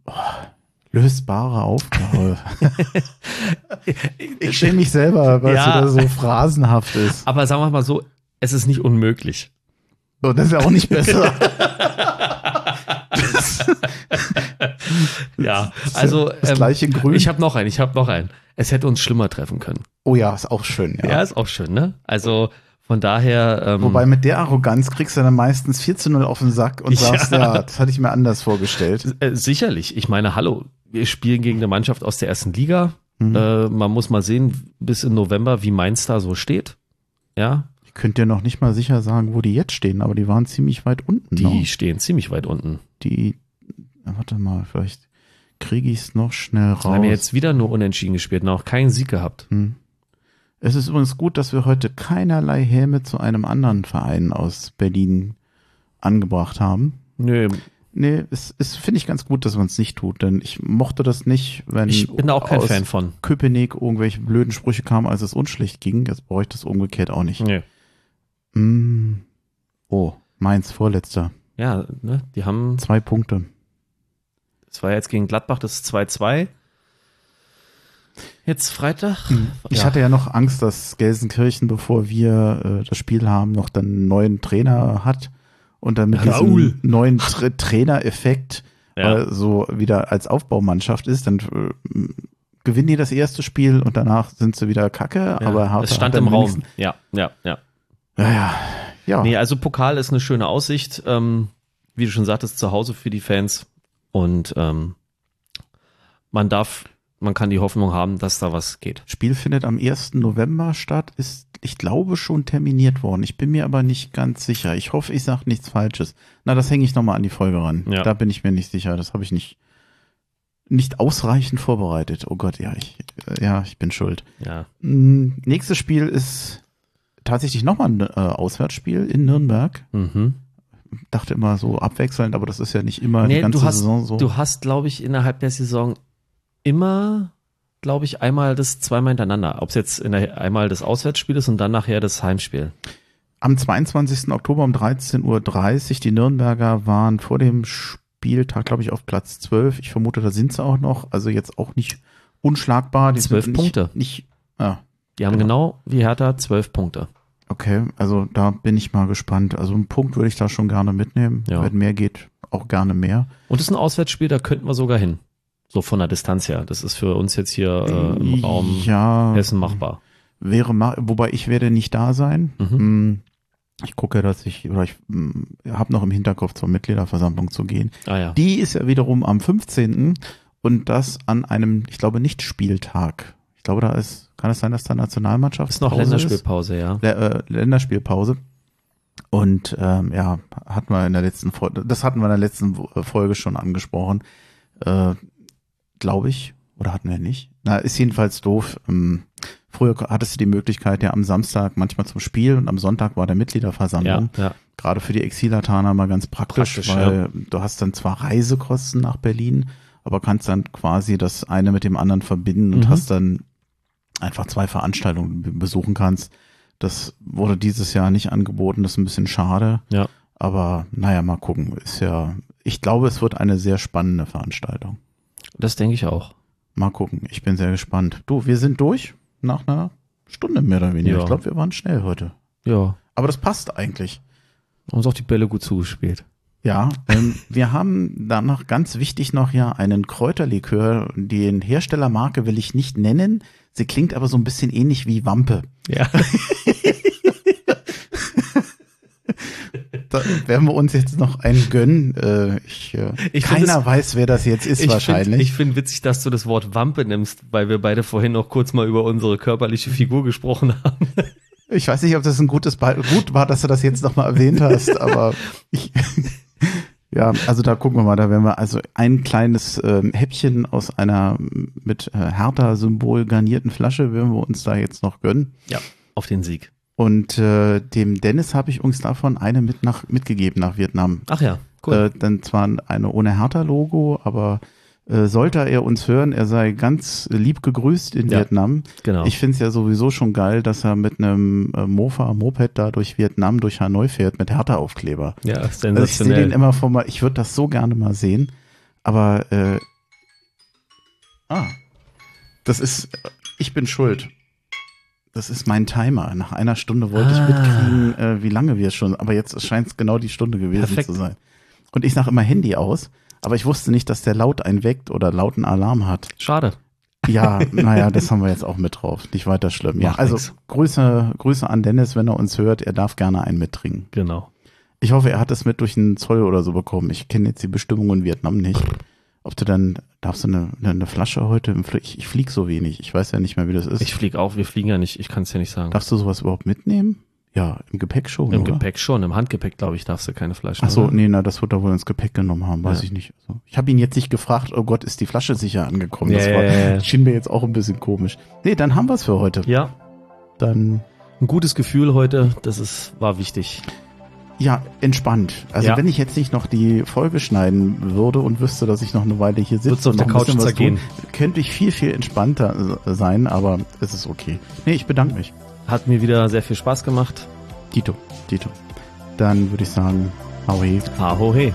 oh, lösbare Aufgabe. *laughs* ich schäme mich selber, weil Ja. es so phrasenhaft ist. Aber sagen wir mal so, es ist nicht unmöglich. Und das ist ja auch nicht besser. *laughs* Ja, also das ähm, gleiche Grün. ich habe noch einen, ich habe noch einen. Es hätte uns schlimmer treffen können. oh ja, ist auch schön, ja. Ja, ist auch schön, ne? Also von daher ähm, Wobei mit der Arroganz kriegst du dann meistens 4 zu 0 auf den Sack und *laughs* Ja. sagst, ja, das hatte ich mir anders vorgestellt. äh, sicherlich. Ich meine, hallo, wir spielen gegen eine Mannschaft aus der ersten Liga. Mhm. Äh, man muss mal sehen, bis in November, wie Mainz da so steht. Ja, Ich könnte dir noch nicht mal sicher sagen, wo die jetzt stehen, aber die waren ziemlich weit unten. die noch. stehen ziemlich weit unten. die, warte mal, vielleicht kriege ich es noch schnell raus. Dann haben wir jetzt wieder nur unentschieden gespielt und auch keinen Sieg gehabt. Hm. Es ist übrigens gut, dass wir heute keinerlei Häme zu einem anderen Verein aus Berlin angebracht haben. Nö, Nee, es, es finde ich ganz gut, dass man es nicht tut, denn ich mochte das nicht, wenn ich bin da auch kein Fan von. Köpenick irgendwelche blöden Sprüche kamen, als es unschlecht ging. Jetzt brauche ich das umgekehrt auch nicht. Nö. Mm. Oh, Mainz, vorletzter. Ja, ne, die haben, Zwei Punkte. es war jetzt gegen Gladbach das 2-2. Jetzt Freitag? Ich Ja. hatte ja noch Angst, dass Gelsenkirchen, bevor wir äh, das Spiel haben, noch dann einen neuen Trainer hat und dann mit Raul. diesem neuen Tra Trainereffekt Ja. äh, so wieder als Aufbaumannschaft ist, dann äh, gewinnen die das erste Spiel und danach sind sie wieder kacke, Ja, aber es stand im Raum. Ja, ja, ja. Ja, ja. Nee, also Pokal ist eine schöne Aussicht. Ähm, wie du schon sagtest, zu Hause für die Fans. Und ähm, man darf, man kann die Hoffnung haben, dass da was geht. Spiel findet am 1. November statt, ist, ich glaube, schon terminiert worden. Ich bin mir aber nicht ganz sicher. Ich hoffe, ich sage nichts Falsches. Na, das hänge ich nochmal an die Folge ran. Ja. Da bin ich mir nicht sicher. Das habe ich nicht, nicht ausreichend vorbereitet. Oh Gott, ja, ich, äh, ja, ich bin schuld. Ja. Mm, Nächstes Spiel ist tatsächlich nochmal ein äh, Auswärtsspiel in Nürnberg. Mhm. Dachte immer so abwechselnd, aber das ist ja nicht immer die Nee, ganze du hast, Saison so. du hast, glaube ich, innerhalb der Saison immer, glaube ich, einmal das zweimal hintereinander. Ob es jetzt der, einmal das Auswärtsspiel ist und dann nachher das Heimspiel. Am 22. Oktober um 13.30 Uhr, die Nürnberger waren vor dem Spieltag, glaube ich, auf Platz 12. Ich vermute, da sind sie auch noch. Also jetzt auch nicht unschlagbar. Die Zwölf sind nicht, Punkte. Nicht, ah, Die haben genau, wie Hertha zwölf Punkte. okay, also da bin ich mal gespannt. Also einen Punkt würde ich da schon gerne mitnehmen. Ja. Wenn mehr geht, auch gerne mehr. Und das ist ein Auswärtsspiel, da könnten wir sogar hin. So von der Distanz her. Das ist für uns jetzt hier äh, im Raum ja, Hessen machbar. wäre ma wobei ich werde nicht da sein. Mhm. Mm, Ich gucke, dass ich, oder ich habe noch im Hinterkopf zur Mitgliederversammlung zu gehen. Ah ja. Die ist ja wiederum am 15. und das an einem, ich glaube, nicht Spieltag. Ich glaube, da ist, kann es sein, dass da Nationalmannschaft ist noch Länderspielpause, ja. Ist? Äh, Länderspielpause. Und ähm, ja, hatten wir in der letzten Folge, das hatten wir in der letzten Folge schon angesprochen, äh, glaube ich, oder hatten wir nicht? Na, ist jedenfalls doof. Ähm, früher hattest du die Möglichkeit ja am Samstag manchmal zum Spiel und am Sonntag war der Mitgliederversammlung Ja, ja. gerade für die Exilataner mal ganz praktisch, Praktisch, weil du hast dann zwar Reisekosten nach Berlin, aber kannst dann quasi das eine mit dem anderen verbinden und Mhm. hast dann einfach zwei Veranstaltungen be- besuchen kannst. Das wurde dieses Jahr nicht angeboten, das ist ein bisschen schade. Ja. Aber naja, mal gucken. Ist ja, ich glaube, es wird eine sehr spannende Veranstaltung. Das denke ich auch. Mal gucken. Ich bin sehr gespannt. Du, wir sind durch nach einer Stunde mehr oder weniger. Ja. Ich glaube, wir waren schnell heute. Ja. Aber das passt eigentlich. Uns auch die Bälle gut zugespielt. Ja, ähm, wir haben danach ganz wichtig noch ja einen Kräuterlikör. Den Herstellermarke will ich nicht nennen. Sie klingt aber so ein bisschen ähnlich wie Wampe. Ja. da werden wir uns jetzt noch einen gönnen. Äh, ich, äh, Ich find keiner es- weiß, wer das jetzt ist Ich wahrscheinlich. finde ich find witzig, dass du das Wort Wampe nimmst, weil wir beide vorhin noch kurz mal über unsere körperliche Figur gesprochen haben. Ich weiß nicht, ob das ein gutes Be gut war, dass du das jetzt nochmal erwähnt hast, aber *laughs* ich, ja, also da gucken wir mal, da werden wir also ein kleines ähm, Häppchen aus einer mit äh, Hertha-Symbol garnierten Flasche werden wir uns da jetzt noch gönnen. Ja, auf den Sieg. Und äh, dem Dennis habe ich übrigens davon eine mit nach, mitgegeben nach Vietnam. Ach ja, cool. Äh, dann zwar eine ohne Hertha-Logo, aber äh, sollte er uns hören, er sei ganz lieb gegrüßt in Ja, Vietnam. genau. Ich finde es ja sowieso schon geil, dass er mit einem äh, Mofa, Moped da durch Vietnam, durch Hanoi fährt mit Hertha-Aufkleber. ja, Also ich sehe sensationell. den immer vor mal, ich würde das so gerne mal sehen, aber äh, ah, das ist, ich bin schuld. Das ist mein Timer. Nach einer Stunde wollte ich Ah. mitkriegen, äh, wie lange wir schon, aber jetzt scheint es genau die Stunde gewesen Perfekt. zu sein. Und ich sage immer Handy aus, aber ich wusste nicht, dass der laut einen weckt oder lauten Alarm hat. Schade. Ja, *laughs* naja, das haben wir jetzt auch mit drauf. Nicht weiter schlimm. Ja, Macht also nix. Grüße, Grüße an Dennis, wenn er uns hört. Er darf gerne einen mittrinken. Genau. Ich hoffe, er hat es mit durch den Zoll oder so bekommen. Ich kenne jetzt die Bestimmungen in Vietnam nicht. Ob du dann, darfst du eine, eine, Flasche heute, im Fl ich, ich flieg so wenig. Ich weiß ja nicht mehr, wie das ist. Ich fliege auch, wir fliegen ja nicht, ich kann es ja nicht sagen. Darfst du sowas überhaupt mitnehmen? Ja, im Gepäck schon, Im oder? Gepäck schon, im Handgepäck, glaube ich, darfst du keine Flaschen. Ach so, oder? nee, na, das wird er wohl ins Gepäck genommen haben, weiß Ja. ich nicht. Also, ich habe ihn jetzt nicht gefragt, oh Gott, ist die Flasche sicher angekommen? Das Ja, war, *laughs* schien mir jetzt auch ein bisschen komisch. Nee, dann haben wir's für heute. Ja, Dann ein gutes Gefühl heute, das ist, war wichtig. Ja, entspannt. Also Ja. wenn ich jetzt nicht noch die Folge schneiden würde und wüsste, dass ich noch eine Weile hier sitze auf und der Couch was tun, zergehen. könnte ich viel, viel entspannter sein, aber es ist okay. Nee, ich bedanke mich. Hat mir wieder sehr viel Spaß gemacht. Dito, Dito. Dann würde ich sagen, hau he. Aho hey.